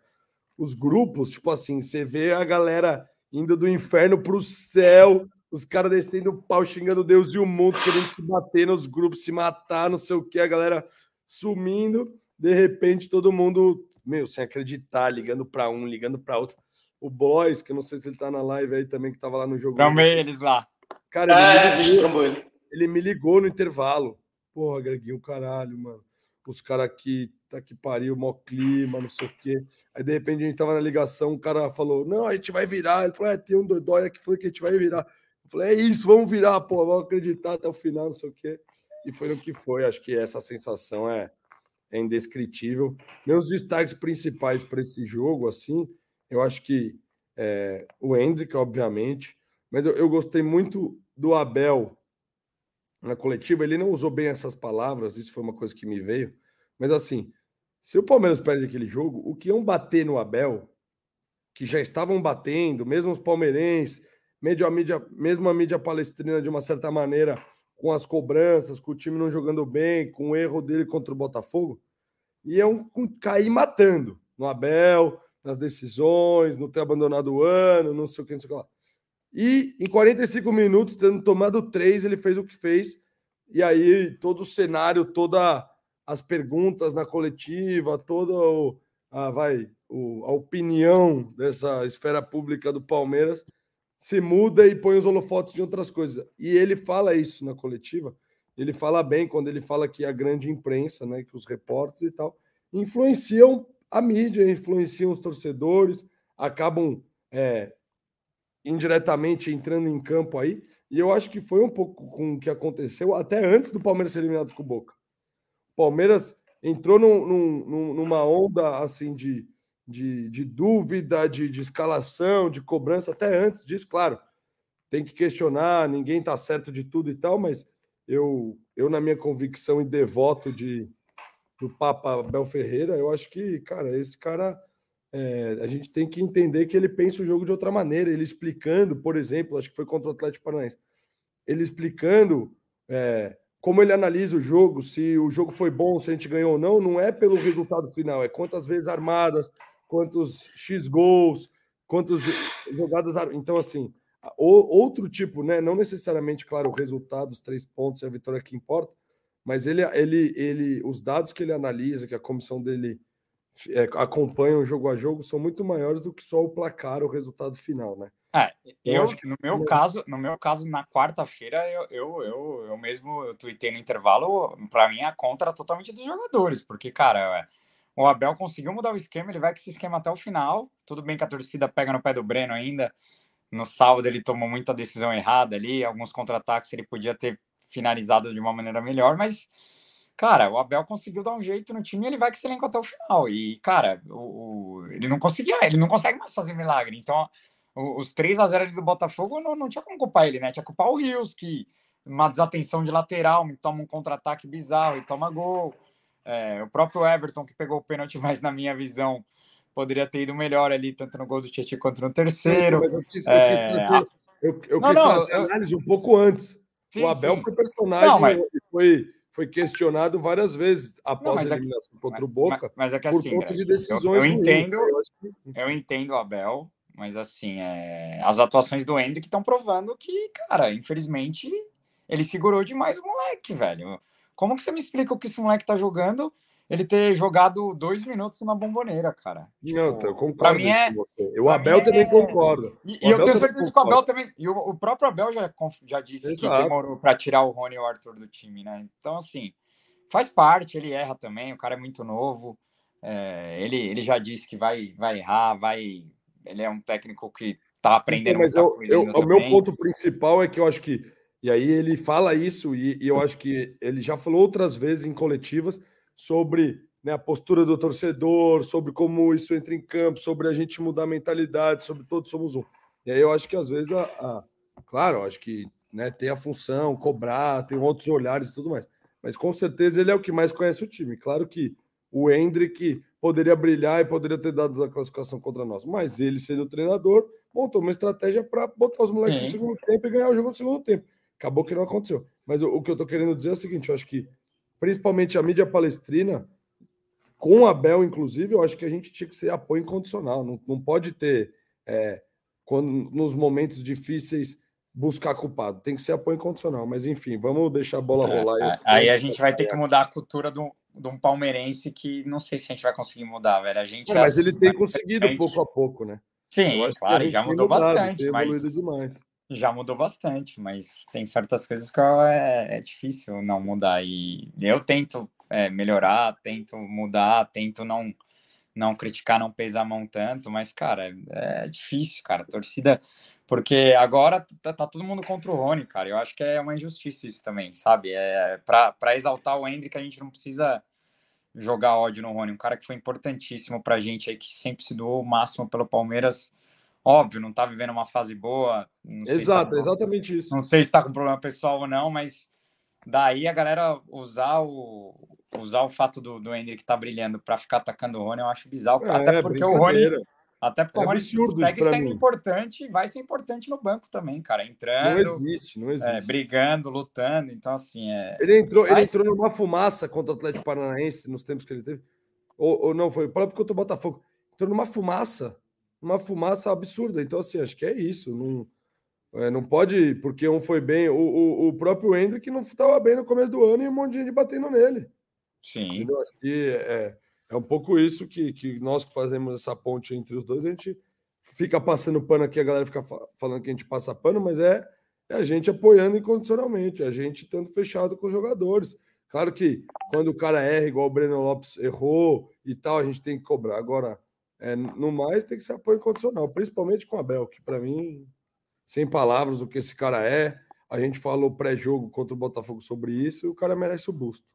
Os grupos, tipo assim, você vê a galera indo do inferno pro céu, os caras descendo o pau, xingando Deus e o mundo, querendo se bater nos grupos, se matar, não sei o que, a galera sumindo, de repente todo mundo, meu, sem acreditar, ligando para um, ligando para outro. O Boys, que eu não sei se ele tá na live aí também, que tava lá no jogo. Também eles lá. Cara, ele, é, me ligou, ele. ele me ligou no intervalo. Porra, Greginho, caralho, mano. Os caras aqui, tá que pariu, mó clima, não sei o quê. Aí, de repente, a gente tava na ligação, o cara falou, não, a gente vai virar. Ele falou, é, tem um dodói aqui, foi que a gente vai virar. Eu falei, é isso, vamos virar, pô, vamos acreditar até o final, não sei o quê. E foi no que foi. Acho que essa sensação é, é indescritível. Meus destaques principais para esse jogo, assim, eu acho que é, o Hendrick, obviamente, mas eu, eu gostei muito do Abel na coletiva, ele não usou bem essas palavras, isso foi uma coisa que me veio, mas assim, se o Palmeiras perde aquele jogo, o que iam bater no Abel, que já estavam batendo, mesmo os palmeirenses, mesmo a mídia, mesmo a mídia palestrina de uma certa maneira, com as cobranças, com o time não jogando bem, com o erro dele contra o Botafogo, iam cair matando no Abel, nas decisões, não ter abandonado o ano, não sei o que, não sei o que lá. E em 45 minutos, tendo tomado três, ele fez o que fez. E aí todo o cenário, todas as perguntas na coletiva, toda o, a, vai, o, a opinião dessa esfera pública do Palmeiras se muda e põe os holofotes de outras coisas. E ele fala isso na coletiva. Ele fala bem quando ele fala que a grande imprensa, né, que os repórteres e tal, influenciam a mídia, influenciam os torcedores, acabam é, indiretamente entrando em campo aí. E eu acho que foi um pouco com o que aconteceu até antes do Palmeiras ser eliminado com o Boca. O Palmeiras entrou num, num, numa onda assim de, de, de dúvida, de, de, escalação, de cobrança, até antes disso, claro. Tem que questionar, ninguém está certo de tudo e tal, mas eu, eu na minha convicção e devoto de, do Papa Bel Ferreira, eu acho que, cara, esse cara é, a gente tem que entender que ele pensa o jogo de outra maneira. Ele explicando, por exemplo, acho que foi contra o Atlético Paranaense, ele explicando é, como ele analisa o jogo, se o jogo foi bom, se a gente ganhou ou não, não é pelo resultado final, é quantas vezes armadas, quantos X gols, quantas jogadas. Então, assim, outro tipo, né? Não necessariamente, claro, o resultado, os três pontos e a vitória que importa, mas ele, ele, ele, os dados que ele analisa, que a comissão dele é, acompanham o jogo a jogo são muito maiores do que só o placar, o resultado final, né? É, eu, eu acho que no meu é... caso, no meu caso, na quarta-feira, eu, eu, eu, eu mesmo eu tuitei no intervalo, para mim a conta era totalmente dos jogadores, porque, cara, é, o Abel conseguiu mudar o esquema, ele vai com esse esquema até o final. Tudo bem que a torcida pega no pé do Breno ainda. No sábado ele tomou muita decisão errada ali, alguns contra-ataques ele podia ter finalizado de uma maneira melhor, mas cara, o Abel conseguiu dar um jeito no time e ele vai com esse elenco até o final. E, cara, o, o, ele não conseguia, ele não consegue mais fazer milagre. Então, o, os 3 a 0 ali do Botafogo não, não tinha como culpar ele, né? Tinha que culpar o Rios, que uma desatenção de lateral, toma um contra-ataque bizarro e toma gol. É, o próprio Everton, que pegou o pênalti, mas na minha visão, poderia ter ido melhor ali, tanto no gol do Tietchan quanto no terceiro. Sim, mas eu quis, eu quis é, trazer, eu, eu não, quis não, trazer eu... análise um pouco antes. Sim, o Abel sim. foi personagem, não, mas... foi foi questionado várias vezes após não, a é eliminação é, contra o Boca mas, mas é que, por assim, conta de decisões eu, eu entendo ruins, eu, eu, entendo o Abel mas assim é, as atuações do Hendrick estão provando que cara infelizmente ele segurou demais o moleque velho. Como que você me explica o que esse moleque tá jogando ele ter jogado dois minutos na bomboneira, cara. Tipo, não, eu concordo mim é, com você. O Abel também é... concorda. E, e eu tenho certeza que o Abel também. E o, o próprio Abel já, já disse Exato. que demorou para tirar o Rony e o Arthur do time, né? Então, assim, faz parte, ele erra também, o cara é muito novo. É, ele, ele já disse que vai, vai errar, vai. Ele é um técnico que tá aprendendo então, mas eu, eu, O meu ponto principal é que eu acho que. E aí ele fala isso, e, e eu acho que ele já falou outras vezes em coletivas sobre né, a postura do torcedor, sobre como isso entra em campo, sobre a gente mudar a mentalidade, sobre todos somos um. E aí eu acho que às vezes, a, a claro, acho que né, tem a função, cobrar, tem outros olhares e tudo mais. Mas com certeza ele é o que mais conhece o time. Claro que o Hendrick poderia brilhar e poderia ter dado a classificação contra nós, mas ele, sendo o treinador, montou uma estratégia para botar os moleques no segundo tempo e ganhar o jogo no segundo tempo. Acabou que não aconteceu. Mas o, o que eu estou querendo dizer é o seguinte: eu acho que principalmente a mídia palestrina, com o Abel, inclusive, eu acho que a gente tinha que ser apoio incondicional. Não, não pode ter, é, quando nos momentos difíceis, buscar culpado. Tem que ser apoio incondicional. Mas, enfim, vamos deixar a bola é, rolar. É, aí a gente vai ter que mudar a cultura do, de um palmeirense que não sei se a gente vai conseguir mudar, velho. A gente é, mas ele tem conseguido pouco a pouco, né? Sim, claro, já mudou mudado, bastante. Mas... Demais já mudou bastante, mas tem certas coisas que é, é difícil não mudar. E eu tento é, melhorar, tento mudar, tento não não criticar, não pesar a mão tanto, mas, cara, é, difícil, cara. torcida. Porque agora tá, tá, todo mundo contra o Rony, cara. Eu acho que é uma injustiça isso também, sabe? É, para exaltar o Hendrick, a gente não precisa jogar ódio no Rony. Um cara que foi importantíssimo pra gente aí, que sempre se doou o máximo pelo Palmeiras Óbvio, não está vivendo uma fase boa. Exato, tá, exatamente isso. Não sei se está com problema pessoal ou não, mas daí a galera usar o, usar o fato do, do Hendrick tá brilhando para ficar atacando o Rony, eu acho bizarro. É, até porque o Rony. Até porque é o Rony segue sendo mim. importante, vai ser importante no banco também, cara. Entrando. Não existe, não é, existe. É, brigando, lutando. Então, assim. É... Ele, entrou, ele entrou numa fumaça contra o Atlético Paranaense nos tempos que ele teve. Ou, ou não, foi o próprio contra o Botafogo. Entrou numa fumaça. Uma fumaça absurda. Então, assim, acho que é isso. Não, é, não pode, porque um foi bem. O, o, o próprio Hendrick não estava bem no começo do ano e um monte de gente batendo nele. Sim. Entendeu? Acho que é, é um pouco isso que, que nós que fazemos essa ponte entre os dois, a gente fica passando pano aqui, a galera fica falando que a gente passa pano, mas é, é a gente apoiando incondicionalmente, a gente estando fechado com os jogadores. Claro que quando o cara erra, igual o Breno Lopes errou e tal, a gente tem que cobrar. Agora, é, no mais, tem que ser apoio incondicional, principalmente com a Bel, que para mim, sem palavras, o que esse cara é. A gente falou pré-jogo contra o Botafogo sobre isso e o cara merece o busto.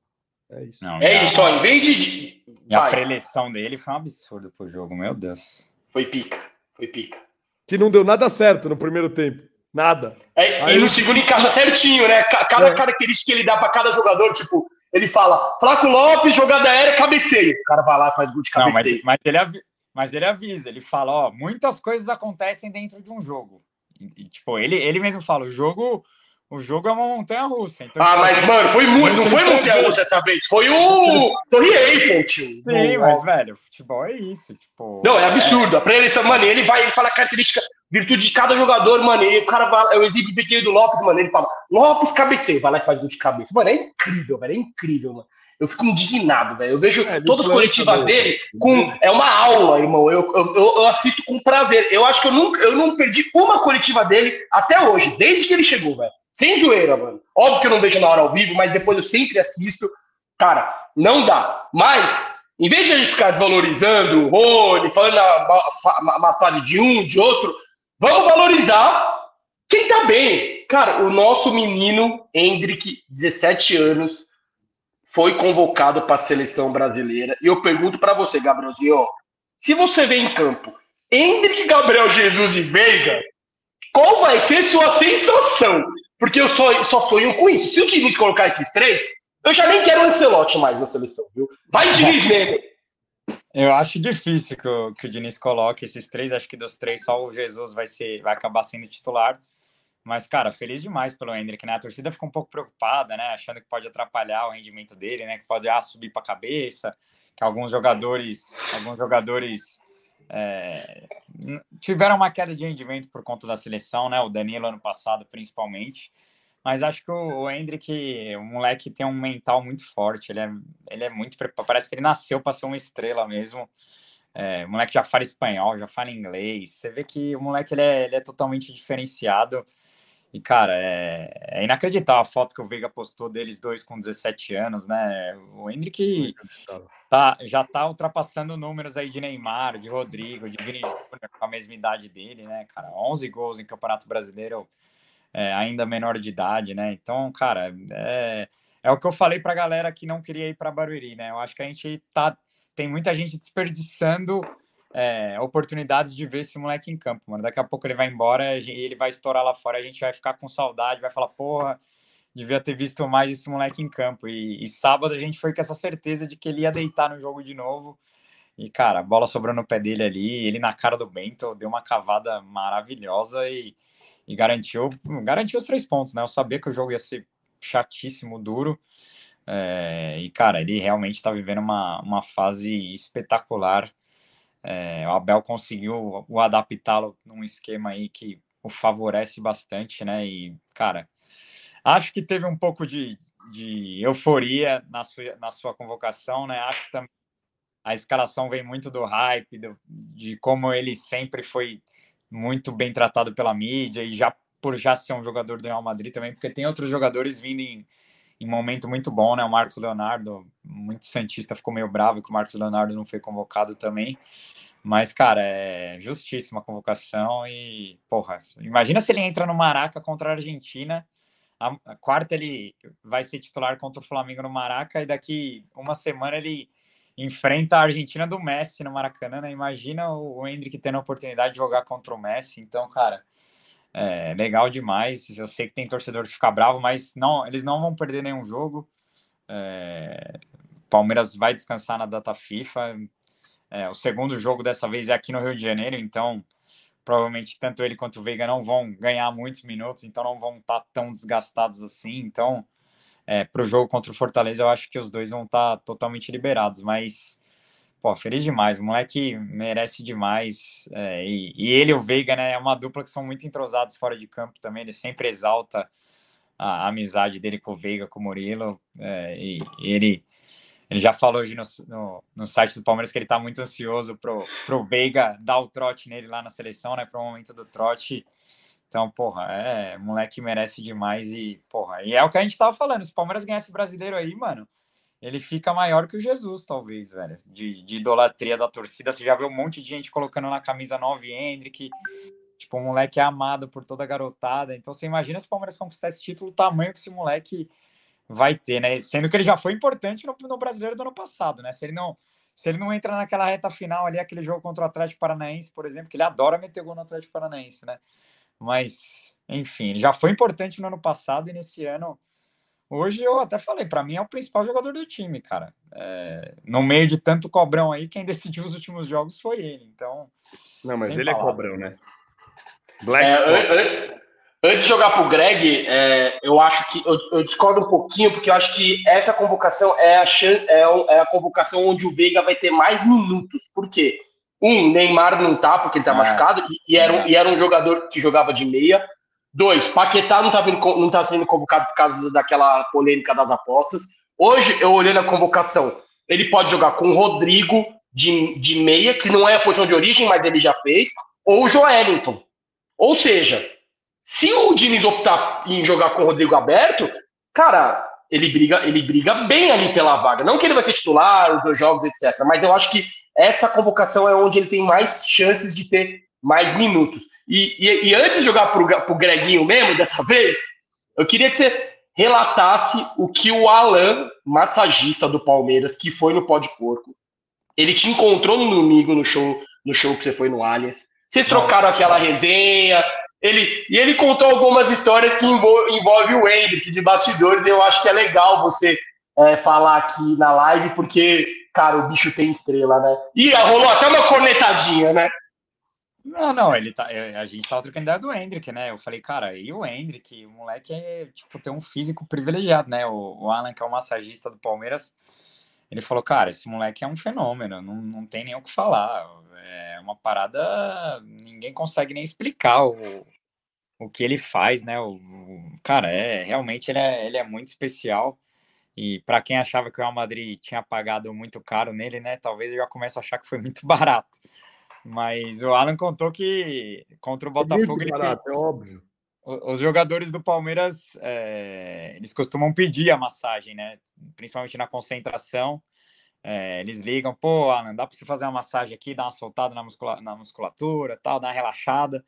É isso. Não, é isso, ó, em vez de. A preleção dele foi um absurdo pro jogo, meu Deus. Foi pica, foi pica. Que não deu nada certo no primeiro tempo. Nada. É, Aí... E no segundo encaixa certinho, né? Cada é. característica que ele dá para cada jogador, tipo, ele fala, Flaco Lopes, jogada aérea, cabeceio. O cara vai lá e faz gol de cabeceio. Não, mas, mas, ele avisa, mas ele avisa, ele fala, ó, muitas coisas acontecem dentro de um jogo. E, tipo, ele, ele mesmo fala, o jogo o jogo é uma montanha russa. Então, ah, tipo, mas, mano, foi muito. Não foi montanha russa essa vez. Foi o Torre Eiffel, tio. Sim, mas, velho, futebol é isso. Tipo, não, é absurdo. A preleção, mano, ele vai, ele fala a característica, virtude de cada jogador, mano. E o cara vai, é o exemplo do Lopes, mano. Ele fala, Lopes cabeceio, vai lá e faz gol de cabeça. Mano, é incrível, velho. É incrível, mano. Eu fico indignado, velho. Eu vejo é, todas as coletivas dele com. É uma aula, irmão. Eu, eu, eu, assisto com prazer. Eu acho que eu nunca eu não perdi uma coletiva dele até hoje, desde que ele chegou, velho. Sem zoeira, mano. Óbvio que eu não vejo na hora ao vivo, mas depois eu sempre assisto. Cara, não dá. Mas, em vez de a gente ficar desvalorizando o Rony, falando uma, uma fase de um, de outro, vamos valorizar quem tá bem. Cara, o nosso menino, Hendrick, 17 anos, foi convocado para a seleção brasileira. E eu pergunto para você, Gabrielzinho, se você vê em campo Hendrick, Gabriel Jesus e Veiga, qual vai ser sua sensação? Porque eu só, só sonho com isso. Se o Diniz colocar esses três, eu já nem quero o Ancelotti mais na seleção, viu? Vai, Diniz, nego! Eu acho difícil que o, que o Diniz coloque esses três. Acho que dos três, só o Jesus vai, ser, vai acabar sendo titular. Mas, cara, feliz demais pelo Hendrick, né? A torcida fica um pouco preocupada, né? Achando que pode atrapalhar o rendimento dele, né? Que pode ah, subir para a cabeça, que alguns jogadores, alguns jogadores é, tiveram uma queda de rendimento por conta da seleção, né? O Danilo ano passado, principalmente. Mas acho que o, o Hendrick, o moleque tem um mental muito forte. Ele é, ele é muito parece que ele nasceu para ser uma estrela mesmo. É, o moleque já fala espanhol, já fala inglês. Você vê que o moleque ele é, ele é totalmente diferenciado. E, cara, é, é, inacreditável a foto que o Veiga postou deles dois com 17 anos, né? O Hendrick tá, já tá ultrapassando números aí de Neymar, de Rodrigo, de Vini Júnior, com a mesma idade dele, né, cara? 11 gols em Campeonato Brasileiro, é, ainda menor de idade, né? Então, cara, é, é o que eu falei pra galera que não queria ir para Barueri, né? Eu acho que a gente tá. Tem muita gente desperdiçando é, oportunidades de ver esse moleque em campo, mano. Daqui a pouco ele vai embora e ele vai estourar lá fora, a gente vai ficar com saudade, vai falar, porra, devia ter visto mais esse moleque em campo. E, e, sábado a gente foi com essa certeza de que ele ia deitar no jogo de novo. E, cara, a bola sobrou no pé dele ali, ele na cara do Bento, deu uma cavada maravilhosa e, e garantiu, garantiu os três pontos, né? Eu sabia que o jogo ia ser chatíssimo, duro. É, e, cara, ele realmente está vivendo uma, uma fase espetacular. É, o Abel conseguiu o adaptá-lo num esquema aí que o favorece bastante, né? E, cara, acho que teve um pouco de, de euforia na sua, na sua convocação, né? Acho que também a escalação vem muito do hype, do, de como ele sempre foi muito bem tratado pela mídia e já por já ser um jogador do Real Madrid também, porque tem outros jogadores vindo em, em momento muito bom, né? O Marcos Leonardo, muito Santista, ficou meio bravo que o Marcos Leonardo não foi convocado também. Mas, cara, é justíssima a convocação e, porra, imagina se ele entra no Maraca contra a Argentina. A, a quarta ele vai ser titular contra o Flamengo no Maraca e daqui uma semana ele enfrenta a Argentina do Messi no Maracanã, né? Imagina o, o Hendrick tendo a oportunidade de jogar contra o Messi. Então, cara, É legal demais. Eu sei que tem torcedor que fica bravo, mas não, eles não vão perder nenhum jogo. É, Palmeiras vai descansar na data FIFA. É, o segundo jogo dessa vez é aqui no Rio de Janeiro, então provavelmente tanto ele quanto o Veiga não vão ganhar muitos minutos, então não vão estar tá tão desgastados assim. Então, é, para o jogo contra o Fortaleza, eu acho que os dois vão estar tá totalmente liberados, mas pô, feliz demais, o moleque merece demais. É, e, e, ele e o Veiga, né, é uma dupla que são muito entrosados fora de campo também, ele sempre exalta a, a amizade dele com o Veiga, com o Murilo, é, e, e ele ele já falou hoje no, no, no, site do Palmeiras que ele está muito ansioso pro, pro Veiga dar o trote nele lá na seleção, né? Para o momento do trote. Então, porra, é, moleque merece demais e, porra, e é o que a gente tava falando. Se o Palmeiras ganhasse o brasileiro aí, mano, ele fica maior que o Jesus, talvez, velho. De, de idolatria da torcida. Você já vê um monte de gente colocando na camisa 9 Hendrick. Tipo, o moleque é amado por toda a garotada. Então, você imagina se o Palmeiras conquistar esse título, o tamanho que esse moleque vai ter, né? Sendo que ele já foi importante no, no brasileiro do ano passado, né? Se ele não se ele não entra naquela reta final ali, aquele jogo contra o Atlético Paranaense, por exemplo, que ele adora meter gol no Atlético Paranaense, né? Mas, enfim, ele já foi importante no ano passado e nesse ano. Hoje eu até falei, para mim é o principal jogador do time, cara. É, no meio de tanto cobrão aí, quem decidiu os últimos jogos foi ele. Então. Não, mas ele é palavras. é cobrão, né? Black é, Antes de jogar para o Greg, é, eu acho que eu, eu, discordo um pouquinho, porque eu acho que essa convocação é a, é, é a convocação onde o Veiga vai ter mais minutos. Por quê? Um, Neymar não tá, porque ele tá é. machucado, e, e, era um, e era um jogador que jogava de meia. Dois, Paquetá não tá, não tá sendo convocado por causa daquela polêmica das apostas. Hoje, eu olhando a convocação, ele pode jogar com o Rodrigo de, de meia, que não é a posição de origem, mas ele já fez, ou o Joelinton. Ou seja, se o Diniz optar em jogar com o Rodrigo aberto, cara, ele briga, ele briga bem ali pela vaga. Não que ele vai ser titular, os dois jogos, etc. Mas eu acho que essa convocação é onde ele tem mais chances de ter mais minutos. E, e, e antes de jogar para o Greguinho mesmo, dessa vez, eu queria que você relatasse o que o Alan, massagista do Palmeiras, que foi no Pó de Porco, ele te encontrou no domingo no show, no show que você foi no Allianz. Vocês trocaram aquela resenha, ele, e ele contou algumas histórias que envolvem envolve o Hendrick de bastidores. Eu acho que é legal você é, falar aqui na live, porque, cara, o bicho tem estrela, né? E rolou até uma cornetadinha, né? Não, não, ele tá. A gente tava trocando ideia do Hendrick, né? Eu falei, cara, e o Hendrick? O moleque é, tipo, tem um físico privilegiado, né? O, o Alan, que é o massagista do Palmeiras, ele falou, cara, esse moleque é um fenômeno, não, não tem nem o que falar. É uma parada, ninguém consegue nem explicar o, o que ele faz, né? O, o cara, é realmente ele é, ele é muito especial. E para quem achava que o Real Madrid tinha pagado muito caro nele, né? Talvez eu já comece a achar que foi muito barato. Mas o Alan contou que contra o Botafogo é ele barato, é óbvio. Os jogadores do Palmeiras é, eles costumam pedir a massagem, né? Principalmente na concentração. É, eles ligam, pô, Alan, dá para você fazer uma massagem aqui, dar uma soltada na, muscula na musculatura, tal, dar uma relaxada.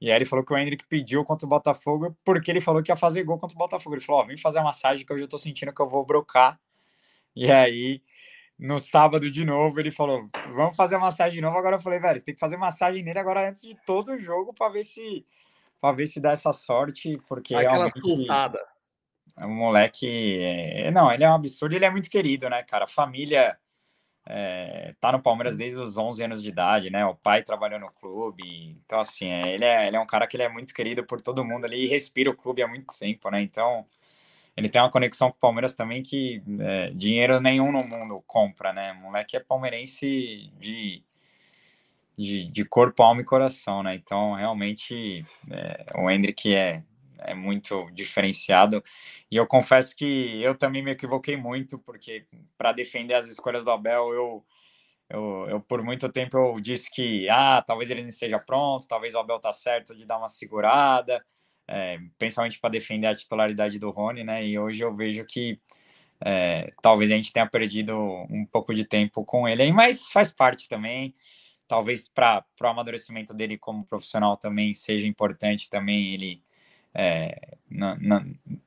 E aí ele falou que o Hendrick pediu contra o Botafogo porque ele falou que ia fazer gol contra o Botafogo. Ele falou, ó, vem fazer a massagem que eu já tô sentindo que eu vou brocar. E aí, no sábado de novo, ele falou, vamos fazer a massagem de novo. Agora eu falei, velho, você tem que fazer massagem nele agora antes de todo o jogo para ver se para ver se dá essa sorte, porque Aquela realmente... É um moleque. É... Não, ele é um absurdo ele é muito querido, né, cara? A família é... tá no Palmeiras desde os 11 anos de idade, né? O pai trabalhou no clube. Então, assim, é... Ele, é... ele é um cara que ele é muito querido por todo mundo ali e respira o clube há muito tempo, né? Então, ele tem uma conexão com o Palmeiras também que é, dinheiro nenhum no mundo compra, né? Moleque é palmeirense de. De, de corpo, alma e coração, né? Então, realmente, é, o Hendrick é, é muito diferenciado. E eu confesso que eu também me equivoquei muito, porque para defender as escolhas do Abel, eu, eu, eu, por muito tempo eu disse que ah, talvez ele não esteja pronto, talvez o Abel tá certo de dar uma segurada, é, principalmente para defender a titularidade do Rony, né? E hoje eu vejo que é, talvez a gente tenha perdido um pouco de tempo com ele, mas faz parte também. Talvez para o amadurecimento dele como profissional também seja importante também ele é, na, na,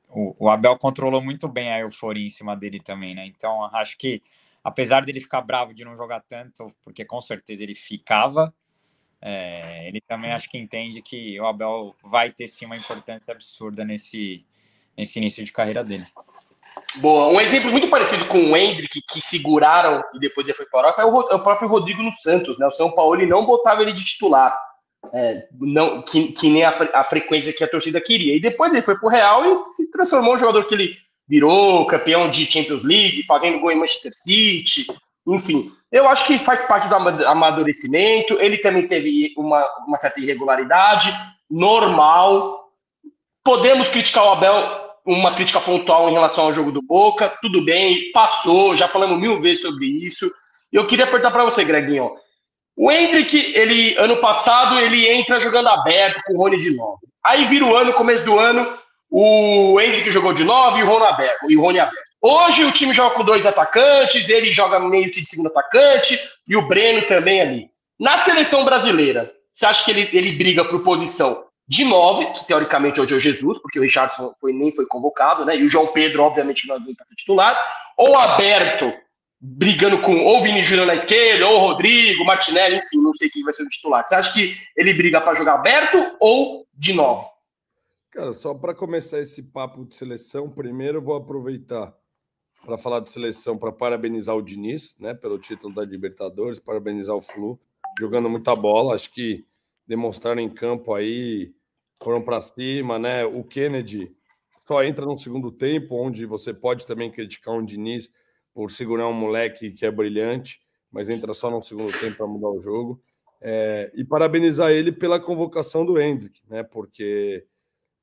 o, o, Abel controlou muito bem a euforia em cima dele também, né? Então, acho que, apesar dele ficar bravo de não jogar tanto, porque com certeza ele ficava, é, ele também acho que entende que o Abel vai ter sim uma importância absurda nesse, nesse início de carreira dele. Boa. Um exemplo muito parecido com o Hendrick, que seguraram e depois ele foi para a Europa, é o, próprio Rodrigo no Santos. Né? O São Paulo ele não botava ele de titular. É, não, que, que nem a, a, frequência que a torcida queria. E depois ele foi para o Real e se transformou um jogador que ele virou campeão de Champions League, fazendo gol em Manchester City. Enfim, eu acho que faz parte do amadurecimento. Ele também teve uma, uma certa irregularidade, normal. Podemos criticar o Abel uma crítica pontual em relação ao jogo do Boca, tudo bem, passou, já falamos mil vezes sobre isso. Eu queria apertar para você, Greginho. O Hendrick, ele, ano passado, ele entra jogando aberto com o Rony de 9. Aí vira o ano, começo do ano, o Hendrick jogou de 9 e o Rony aberto. E o Rony aberto. Hoje o time joga com dois atacantes, ele joga meio que de segundo atacante e o Breno também ali. Na seleção brasileira, você acha que ele, ele briga por posição de nove, que teoricamente hoje é o Jesus, porque o Richardson foi, nem foi convocado, né? E o João Pedro, obviamente, não é para ser titular. Ou aberto, brigando com ou Vini Júnior na esquerda, ou Rodrigo, Martinelli, enfim, não sei quem vai ser o titular. Você acha que ele briga para jogar aberto ou de nove? Cara, só para começar esse papo de seleção, primeiro eu vou aproveitar para falar de seleção, para parabenizar o Diniz, né, pelo título da Libertadores, parabenizar o Flu, jogando muita bola. Acho que demonstraram em campo aí foram para cima, né? O Kennedy só entra no segundo tempo, onde você pode também criticar um Diniz por segurar um moleque que é brilhante, mas entra só no segundo tempo para mudar o jogo. É, e parabenizar ele pela convocação do Hendrick, né? Porque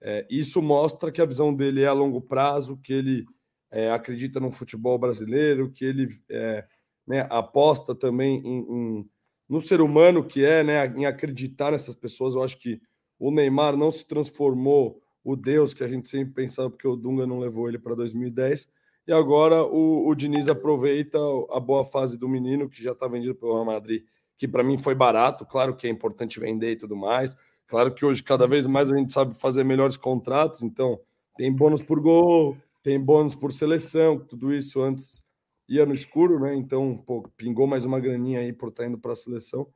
é, isso mostra que a visão dele é a longo prazo, que ele é, acredita no futebol brasileiro, que ele é, né, aposta também em, em, no ser humano que é, né, em acreditar nessas pessoas. Eu acho que o Neymar não se transformou o Deus que a gente sempre pensava, porque o Dunga não levou ele para 2010. E agora o, o Diniz aproveita a boa fase do menino, que já está vendido pelo Real Madrid, que para mim foi barato. Claro que é importante vender e tudo mais. Claro que hoje, cada vez mais, a gente sabe fazer melhores contratos. Então, tem bônus por gol, tem bônus por seleção, tudo isso antes ia no escuro, né? Então, pô, pingou mais uma graninha aí por estar tá indo para a seleção.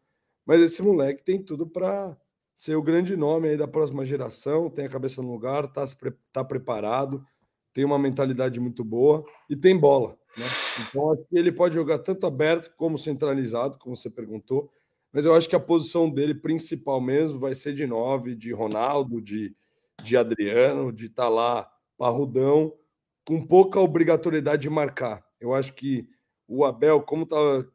Mas esse moleque tem tudo para ser o grande nome aí da próxima geração, tem a cabeça no lugar, tá, tá preparado, tem uma mentalidade muito boa e tem bola. Né? Então, ele pode jogar tanto aberto como centralizado, como você perguntou, mas eu acho que a posição dele principal mesmo vai ser de nove, de Ronaldo, de, de Adriano, de estar tá lá parrudão, com pouca obrigatoriedade de marcar. Eu acho que o Abel, como estava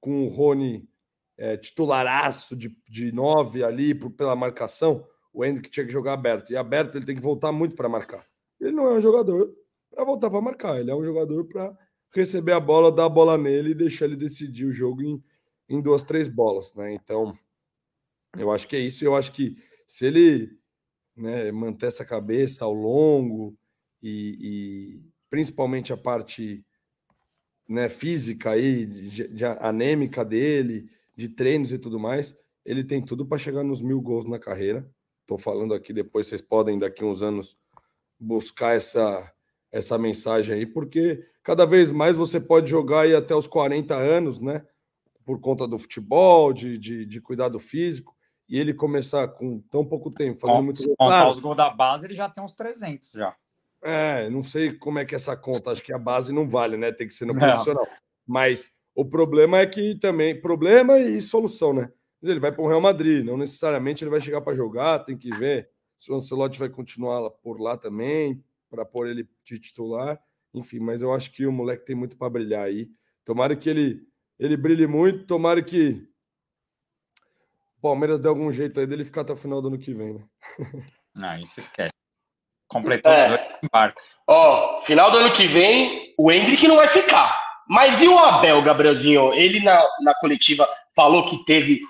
com o Rony é, titularaço de, de nove ali por, pela marcação, o Hendrick tinha que jogar aberto. E aberto ele tem que voltar muito para marcar. Ele não é um jogador para voltar para marcar, ele é um jogador para receber a bola, dar a bola nele e deixar ele decidir o jogo em, em duas, três bolas. Né? Então, eu acho que é isso. Eu acho que se ele né, manter essa cabeça ao longo e, e principalmente a parte né, física aí, de, de anêmica dele, de treinos e tudo mais, ele tem tudo para chegar nos mil gols na carreira. Estou falando aqui depois, vocês podem daqui uns anos buscar essa essa mensagem aí, porque cada vez mais você pode jogar aí até os 40 anos, né? Por conta do futebol, de, de, de cuidar do físico, e ele começar com tão pouco tempo, fazendo muito gol. Contar os gols da base, ele já tem uns 300 já. É, não sei como é que é essa conta, acho que a base não vale, né? Tem que ser no profissional. Mas o problema é que também, problema e solução, né? Ele vai para o Real Madrid, não necessariamente ele vai chegar para jogar, tem que ver se o Ancelotti vai continuar por lá também, para pôr ele de titular. Enfim, mas eu acho que o moleque tem muito para brilhar aí. Tomara que ele, ele brilhe muito, tomara que o Palmeiras dê algum jeito aí dele ficar até o final do ano que vem, né? Não, isso esquece. Completou é. embarque. Ó, final do ano que vem, o Hendrick não vai ficar. Mas e o Abel, Gabrielzinho? Ele na, na coletiva falou que teve,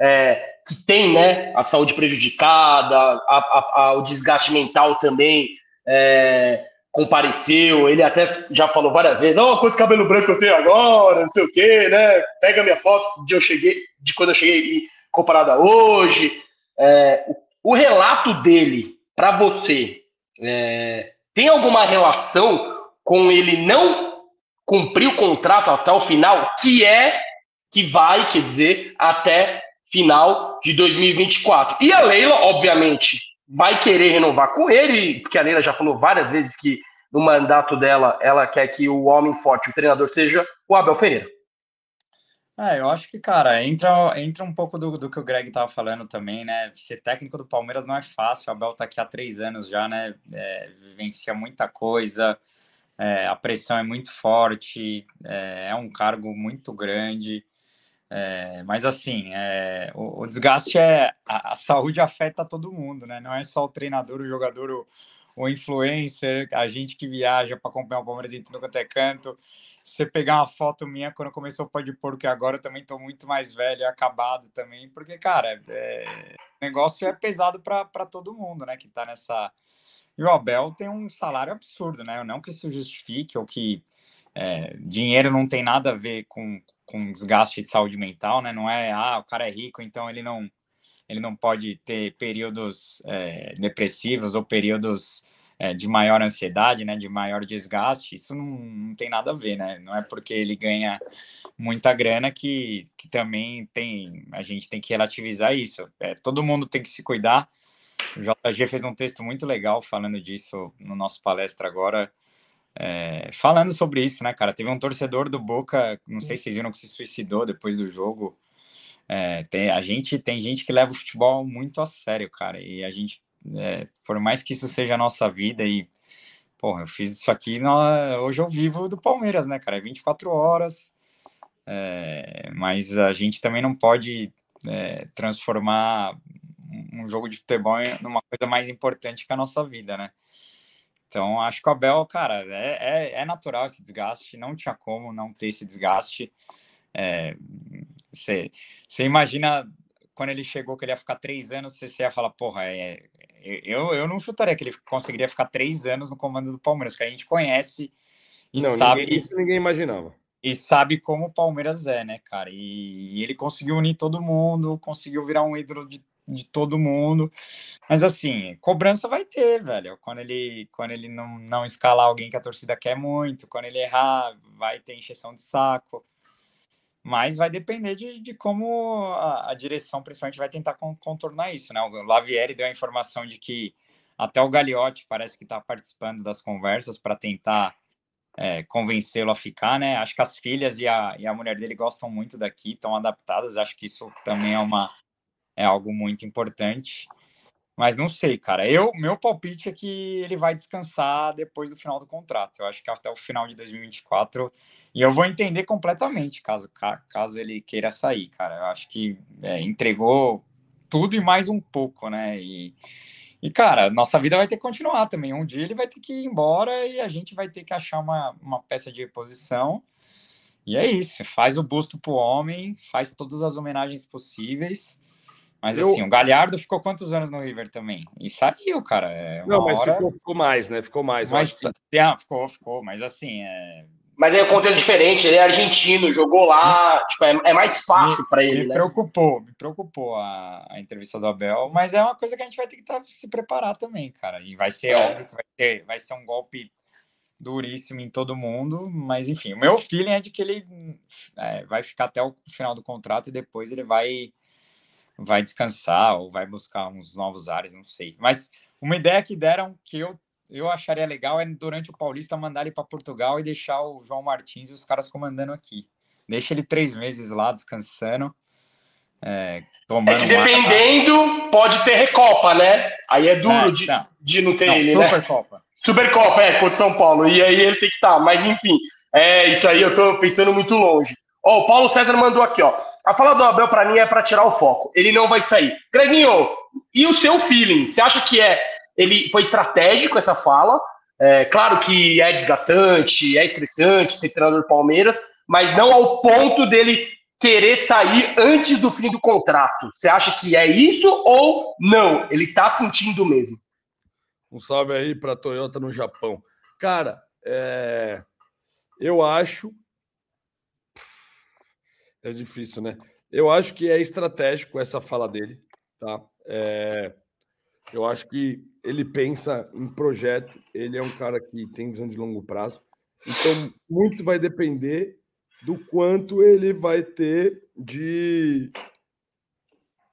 é, que tem, né, a saúde prejudicada, a, a, a, o desgaste mental também é, compareceu. Ele até já falou várias vezes: Ó, oh, quanto cabelo branco eu tenho agora, não sei o quê, né? Pega minha foto de eu cheguei, de quando eu cheguei comparado a hoje. É, o, o, relato dele para você é, tem alguma relação com ele não cumprir o contrato até o final, que é que vai, quer dizer, até final de 2024. E a Leila, obviamente, vai querer renovar com ele, porque a Leila já falou várias vezes que no mandato dela ela quer que o homem forte, o treinador, seja o Abel Ferreira. É, eu acho que, cara, entra, entra um pouco do, do que o Greg tava falando também, né? Ser técnico do Palmeiras não é fácil. O Abel tá aqui há três anos já, né? É, vivencia muita coisa, é, a pressão é muito forte, é, é um cargo muito grande. É, mas assim, é, o, o, desgaste é. A, a, saúde afeta todo mundo, né? Não é só o treinador, o jogador, o, o influencer, a gente que viaja para acompanhar o Palmeiras em tudo quanto é canto. Se você pegar uma foto minha quando começou o Pode que agora eu também estou muito mais velho acabado também, porque, cara, é, o negócio é pesado para todo mundo, né? Que está nessa. E o Abel tem um salário absurdo, né? Não que isso justifique ou que é, dinheiro não tem nada a ver com, com desgaste de saúde mental, né? Não é, ah, o cara é rico, então ele não, ele não pode ter períodos é, depressivos ou períodos é, de maior ansiedade, né? De maior desgaste. Isso não, não, tem nada a ver, né? Não é porque ele ganha muita grana que, que também tem, a gente tem que relativizar isso. É, todo mundo tem que se cuidar. O JG fez um texto muito legal falando disso no nosso palestra agora. É, falando sobre isso, né, cara? Teve um torcedor do Boca, não sei se vocês viram que se suicidou depois do jogo. É, tem, a gente tem gente que leva o futebol muito a sério, cara. E a gente, é, por mais que isso seja a nossa vida e, porra, eu fiz isso aqui, no, hoje eu vivo do Palmeiras, né, cara? É 24 horas. É, mas a gente também não pode é, transformar um jogo de futebol numa coisa mais importante que a nossa vida, né? Então, acho que o Abel, cara, é, é, é, natural esse desgaste, não tinha como não ter esse desgaste. Você é, imagina quando ele chegou que ele ia ficar três anos, você ia falar, porra, é, eu, eu não chutaria que ele conseguiria ficar três anos no comando do Palmeiras, que a gente conhece e não, sabe. Ninguém, isso ninguém imaginava. E sabe como o Palmeiras é, né, cara? E, e ele conseguiu unir todo mundo, conseguiu virar um ídolo de de todo mundo. Mas assim, cobrança vai ter, velho. Quando ele, quando ele não, não escalar alguém que a torcida quer muito, quando ele errar, vai ter encheção de saco. Mas vai depender de, de como a, a direção, principalmente, vai tentar contornar isso, né? O Lavieri deu a informação de que até o Gagliotti parece que está participando das conversas para tentar é, convencê-lo a ficar, né? Acho que as filhas e a, e a mulher dele gostam muito daqui, estão adaptadas. Acho que isso também é uma é algo muito importante. Mas não sei, cara. Eu, meu palpite é que ele vai descansar depois do final do contrato. Eu acho que até o final de 2024. E eu vou entender completamente caso, caso ele queira sair, cara. Eu acho que é, entregou tudo e mais um pouco, né? E, e, cara, nossa vida vai ter que continuar também. Um dia ele vai ter que ir embora e a gente vai ter que achar uma, uma peça de reposição. E é isso. Faz o busto pro homem, faz todas as homenagens possíveis mas eu... assim, o Galhardo ficou quantos anos no River também? E saiu, cara. É não, mas hora... ficou, ficou, mais, né? Ficou mais. Mas, que... ah, ficou, ficou. Mas assim, é... Mas é um contexto diferente, ele é argentino, jogou lá, tipo, é, é mais fácil para ele. Me né? preocupou, me preocupou a, a, entrevista do Abel, mas é uma coisa que a gente vai ter que tá, se preparar também, cara. E vai ser é. óbvio que vai, ter, vai ser um golpe duríssimo em todo mundo, mas enfim, o meu feeling é de que ele é, vai ficar até o final do contrato e depois ele vai vai descansar ou vai buscar uns novos ares, não sei. Mas uma ideia que deram que eu, eu acharia legal é durante o Paulista mandar ele para Portugal e deixar o João Martins e os caras comandando aqui. Deixa ele três meses lá descansando. É, é dependendo, pode ter Recopa, né? Aí é duro é, de, não. de não ter não, ele, Supercopa. né? Supercopa. Supercopa, é, contra São Paulo. E aí ele tem que estar. Tá. Mas enfim, é isso aí, eu tô pensando muito longe. Ó, o Paulo César mandou aqui, ó. A fala do Abel para mim é para tirar o foco. Ele não vai sair. Greginho, e o seu feeling? Você acha que é ele foi estratégico essa fala? É, claro que é desgastante, é estressante ser treinador do Palmeiras, mas não ao ponto dele querer sair antes do fim do contrato. Você acha que é isso ou não? Ele tá sentindo mesmo? Um salve aí para Toyota no Japão. Cara, é... eu acho é difícil, né? Eu acho que é estratégico essa fala dele, tá? É, eu acho que ele pensa em projeto, ele é um cara que tem visão de longo prazo. Então, muito vai depender do quanto ele vai ter de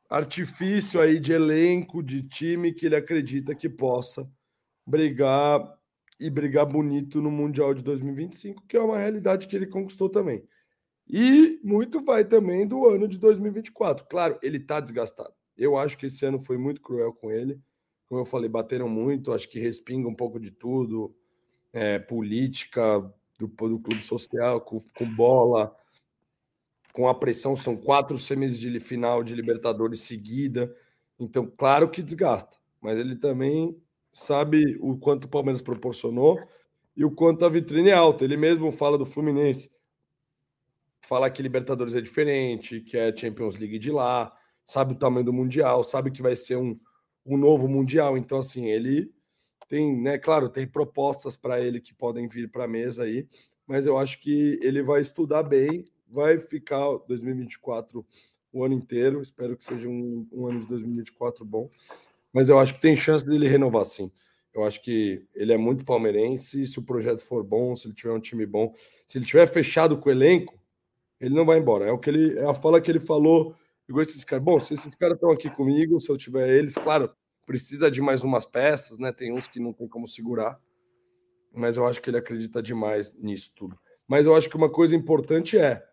artifício aí de elenco, de time que ele acredita que possa brigar e brigar bonito no Mundial de 2025, que é uma realidade que ele conquistou também. E muito vai também do ano de 2024. Claro, ele está desgastado. Eu acho que esse ano foi muito cruel com ele. Como eu falei, bateram muito, acho que respinga um pouco de tudo. É, política do, do clube social, com, com bola, com a pressão, são quatro semis de final de Libertadores seguida. Então, claro que desgasta, mas ele também sabe o quanto o Palmeiras proporcionou e o quanto a vitrine é alta. Ele mesmo fala do Fluminense, fala que Libertadores é diferente, que é Champions League de lá, sabe o tamanho do Mundial, sabe que vai ser um, um novo Mundial. Então, assim, ele tem, né, claro, tem propostas para ele que podem vir para a mesa aí, mas eu acho que ele vai estudar bem vai ficar 2024 o ano inteiro. Espero que seja um, um ano de 2024 bom. Mas eu acho que tem chance dele renovar sim. Eu acho que ele é muito palmeirense. Se o projeto for bom, se ele tiver um time bom, se ele tiver fechado com o elenco, ele não vai embora. É o que ele é a fala que ele falou. Igual esses caras. Bom, se esses caras estão aqui comigo, se eu tiver eles, claro, precisa de mais umas peças, né? Tem uns que não tem como segurar. Mas eu acho que ele acredita demais nisso tudo. Mas eu acho que uma coisa importante é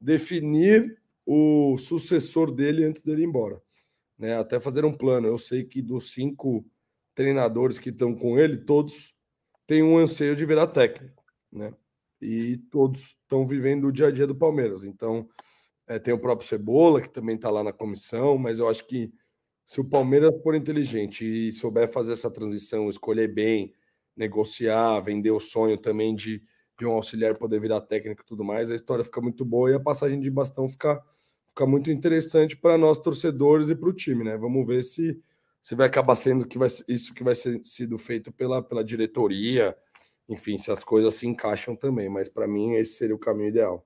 definir o sucessor dele antes dele ir embora. Né? Até fazer um plano. Eu sei que dos cinco treinadores que estão com ele, todos têm um anseio de virar técnico. Né? E todos estão vivendo o dia a dia do Palmeiras. Então, é, tem o próprio Cebola, que também está lá na comissão, mas eu acho que se o Palmeiras for inteligente e souber fazer essa transição, escolher bem, negociar, vender o sonho também de de um auxiliar poder virar técnico e tudo mais, a história fica muito boa e a passagem de bastão fica, fica muito interessante para nós torcedores e para o time, né? Vamos ver se, se vai acabar sendo que vai, isso que vai ser sido feito pela, pela diretoria, enfim, se as coisas se encaixam também, mas para mim esse seria o caminho ideal.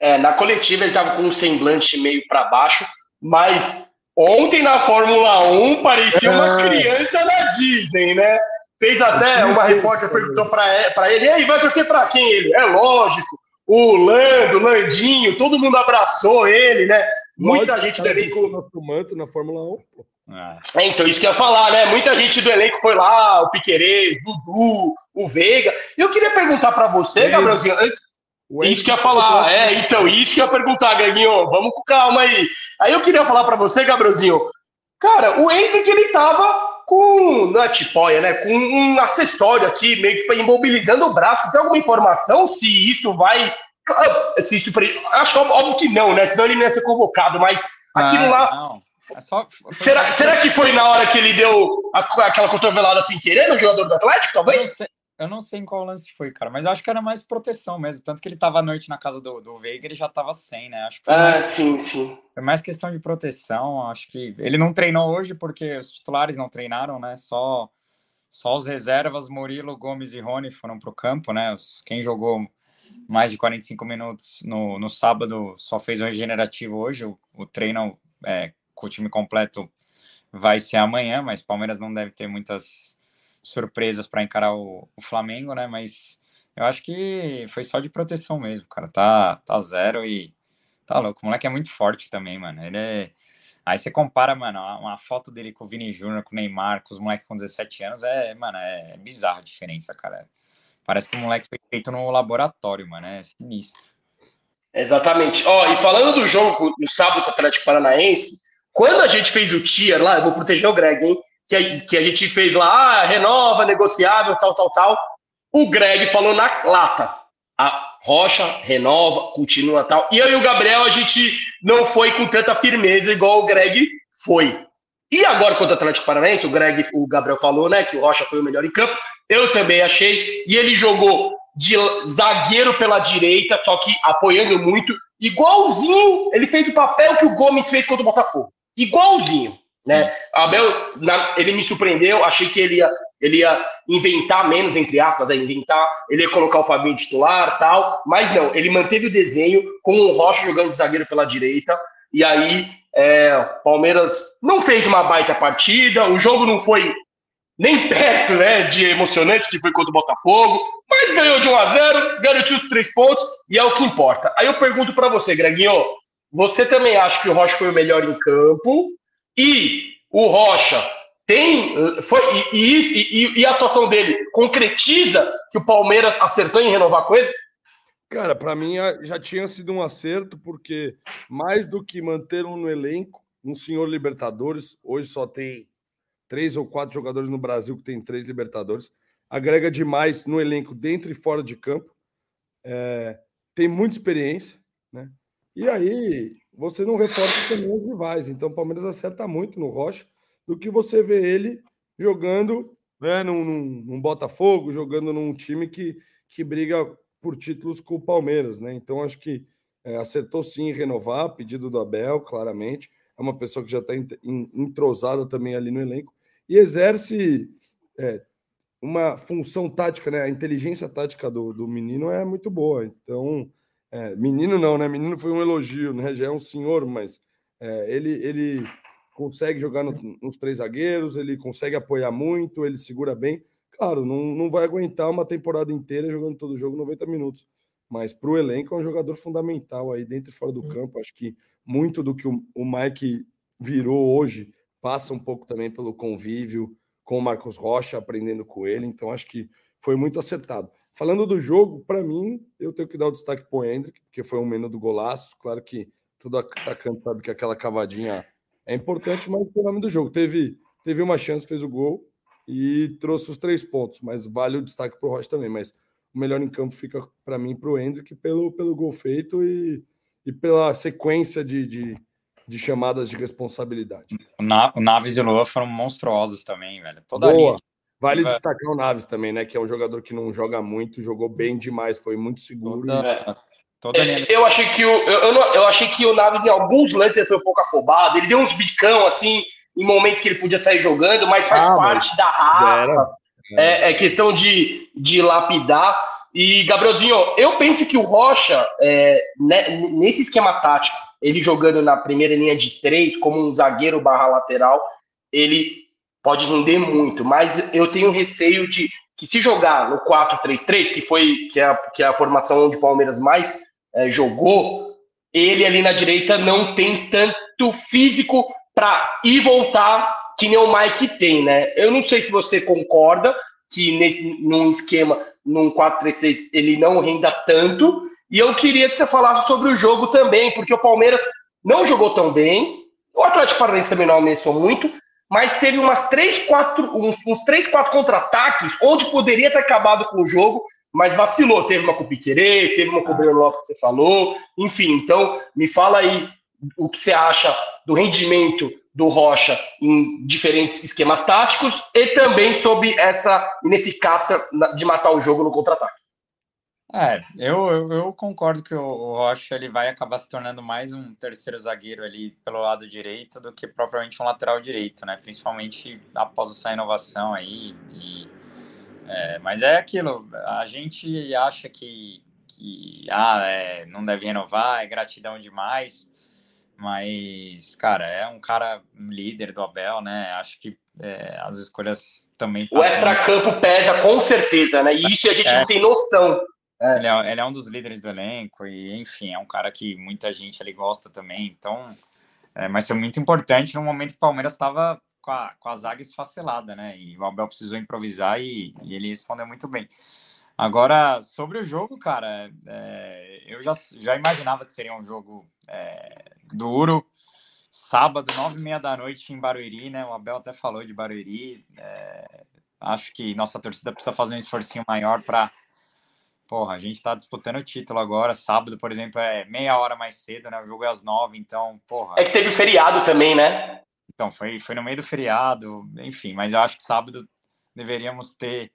É, na coletiva ele estava com um semblante meio para baixo, mas ontem na Fórmula 1 parecia uma é. criança da Disney, né? Fez até, uma repórter perguntou para ele, e aí, vai torcer para quem ele? É lógico, o Lando, o Landinho, todo mundo abraçou ele, né? Muita lógico, gente do elenco. Nosso manto na Fórmula 1, pô. É, então, isso que eu ia falar, né? Muita gente do elenco foi lá, o Piquerez, Dudu, o Veiga. Eu queria perguntar para você, Gabrielzinho, antes. Isso que eu ia falar, é, então, isso que eu ia perguntar, Greginho, vamos com calma aí. Aí eu queria falar para você, Gabrielzinho, cara, o Hendrick, ele tava com, não é tipóia, né? Com um acessório aqui, meio que imobilizando o braço. Tem alguma informação se isso vai. Se isso, acho óbvio que não, né? Senão ele não ia ser convocado, mas aquilo ah, lá. Não. É só, será, será que foi na hora que ele deu aquela cotovelada sem querer no jogador do Atlético, talvez? Eu não sei em qual lance foi, cara, mas eu acho que era mais proteção mesmo. Tanto que ele tava à noite na casa do, do Veiga, ele já tava sem, né? Acho que ah, mais, sim, sim. Foi mais questão de proteção. Acho que ele não treinou hoje porque os titulares não treinaram, né? Só, só os reservas, Murilo, Gomes e Rony foram pro campo, né? Os, quem jogou mais de 45 minutos no, no sábado só fez um regenerativo hoje. O, o treino é, o time completo vai ser amanhã, mas Palmeiras não deve ter muitas surpresas para encarar o, o, Flamengo, né? Mas eu acho que foi só de proteção mesmo, cara. Tá, tá zero e tá louco. O moleque é muito forte também, mano. Ele é. Aí você compara, mano, uma foto dele com o Vini Júnior, com o Neymar, com os moleques com 17 anos, é, mano, é bizarra a diferença, cara. Parece que o moleque foi feito no laboratório, mano. É sinistro. Exatamente. Ó, e falando do jogo no sábado com o Atlético Paranaense, quando a gente fez o tier lá, eu vou proteger o Greg, hein? que a, que a gente fez lá, ah, renova, negociável, tal, tal, tal. O Greg falou na lata. A Rocha renova, continua tal. E eu e o Gabriel, a gente não foi com tanta firmeza igual o Greg foi. E agora, contra o Atlético Paranaense, o Greg, o Gabriel falou, né, que o Rocha foi o melhor em campo. Eu também achei. E ele jogou de zagueiro pela direita, só que apoiando muito. Igualzinho, ele fez o papel que o Gomes fez contra o Botafogo. Igualzinho. Né? Abel, na, ele me surpreendeu, achei que ele ia, ele ia inventar menos, entre aspas, né? inventar, ele ia colocar o Fabinho titular tal, mas não, ele manteve o desenho com o Rocha jogando de zagueiro pela direita, e aí é, Palmeiras não fez uma baita partida, o jogo não foi nem perto né, de emocionante que foi contra o Botafogo, mas ganhou de 1 a 0 garantiu os três pontos, e é o que importa. Aí eu pergunto para você, Greginho, você também acha que o Rocha foi o melhor em campo e o Rocha tem foi e, e, e, a atuação dele concretiza que o Palmeiras acertou em renovar com ele? Cara, para mim já tinha sido um acerto porque mais do que manter um no elenco, um senhor Libertadores, hoje só tem três ou quatro jogadores no Brasil que tem três Libertadores, agrega demais no elenco dentro e fora de campo, é, tem muita experiência? E aí você não reforça também os rivais. Então o Palmeiras acerta muito no Rocha do que você vê ele jogando né, num, num, num Botafogo, jogando num time que, que briga por títulos com o Palmeiras, né? Então acho que é, acertou sim em renovar, pedido do Abel, claramente. É uma pessoa que já está entrosada também ali no elenco e exerce é, uma função tática, né? A inteligência tática do, do menino é muito boa. Então, é, menino não, né? Menino foi um elogio, né? Já é um senhor, mas é, ele, ele consegue jogar no, nos três zagueiros, ele consegue apoiar muito, ele segura bem. Claro, não, não vai aguentar uma temporada inteira jogando todo jogo 90 minutos, mas para o elenco é um jogador fundamental aí dentro e fora do campo. Acho que muito do que o, o Mike virou hoje passa um pouco também pelo convívio com o Marcos Rocha, aprendendo com ele. Então, acho que foi muito acertado. Falando do jogo, para mim, eu tenho que dar o destaque para o Hendrick, porque foi um do golaço. Claro que todo atacante sabe que aquela cavadinha é importante, mas o nome do jogo. Teve, teve uma chance, fez o gol e trouxe os três pontos, mas vale o destaque para o Rocha também. Mas o melhor em campo fica para mim para o Hendrick pelo, pelo gol feito e, e pela sequência de, de de chamadas de responsabilidade. O, Na, o Naves e o Lua foram monstruosos também, velho. Toda Boa. Vale destacar o Naves também, né? Que é um jogador que não joga muito, jogou bem demais, foi muito seguro. Toda, toda é, eu achei que o eu, eu, não, eu, achei que o Naves em alguns lances foi um pouco afobado. Ele deu uns bicão assim em momentos que ele podia sair jogando, mas faz ah, parte mas da raça. É, é, questão de, de lapidar. E Gabrielzinho, eu penso que o Rocha é, né, nesse esquema tático ele jogando na primeira linha de três, como um zagueiro barra lateral, ele pode render muito, mas eu tenho receio de que se jogar no 4-3-3, que foi que é, a, que é a formação onde o Palmeiras mais é, jogou, ele ali na direita não tem tanto físico para ir voltar que nem o Mike tem, né? Eu não sei se você concorda que nesse, num esquema, num 4-3-3, ele não renda tanto, e eu queria que você falasse sobre o jogo também, porque o Palmeiras não jogou tão bem, o Atlético Paranaense também não ameaçou muito, mas teve umas 3, 4, uns, uns 3, 4 contra-ataques, onde poderia ter acabado com o jogo, mas vacilou. Teve uma com o Piquerez, teve uma com o Breno que você falou, enfim. Então, me fala aí o que você acha do rendimento do Rocha em diferentes esquemas táticos e também sobre essa ineficácia de matar o jogo no contra-ataque. É, eu, eu, eu, concordo que o, o Rocha ele vai acabar se tornando mais um terceiro zagueiro ali pelo lado direito do que propriamente um lateral direito, né? Principalmente após essa inovação aí. E, é, mas é aquilo, a gente acha que, que ah, é, não deve renovar, é gratidão demais, mas, cara, é um cara líder do Abel, né? Acho que é, as escolhas também. O extra-campo pesa com certeza, né? E isso a gente é. não tem noção. É. Ele, é, ele, é, um dos líderes do elenco e, enfim, é um cara que muita gente ali gosta também. Então, é, mas foi muito importante no momento que o Palmeiras estava com a, com a zaga esfacelada, né? E o Abel precisou improvisar e, e ele respondeu muito bem. Agora, sobre o jogo, cara, é, eu já, já imaginava que seria um jogo é, duro. Sábado, nove e meia da noite em Barueri, né? O Abel até falou de Barueri. É, acho que nossa torcida precisa fazer um esforcinho maior para porra, a gente tá disputando o título agora. Sábado, por exemplo, é meia hora mais cedo, né? O jogo é às nove, então, porra. É que teve feriado também, né? Então, foi, foi no meio do feriado, enfim, mas eu acho que sábado deveríamos ter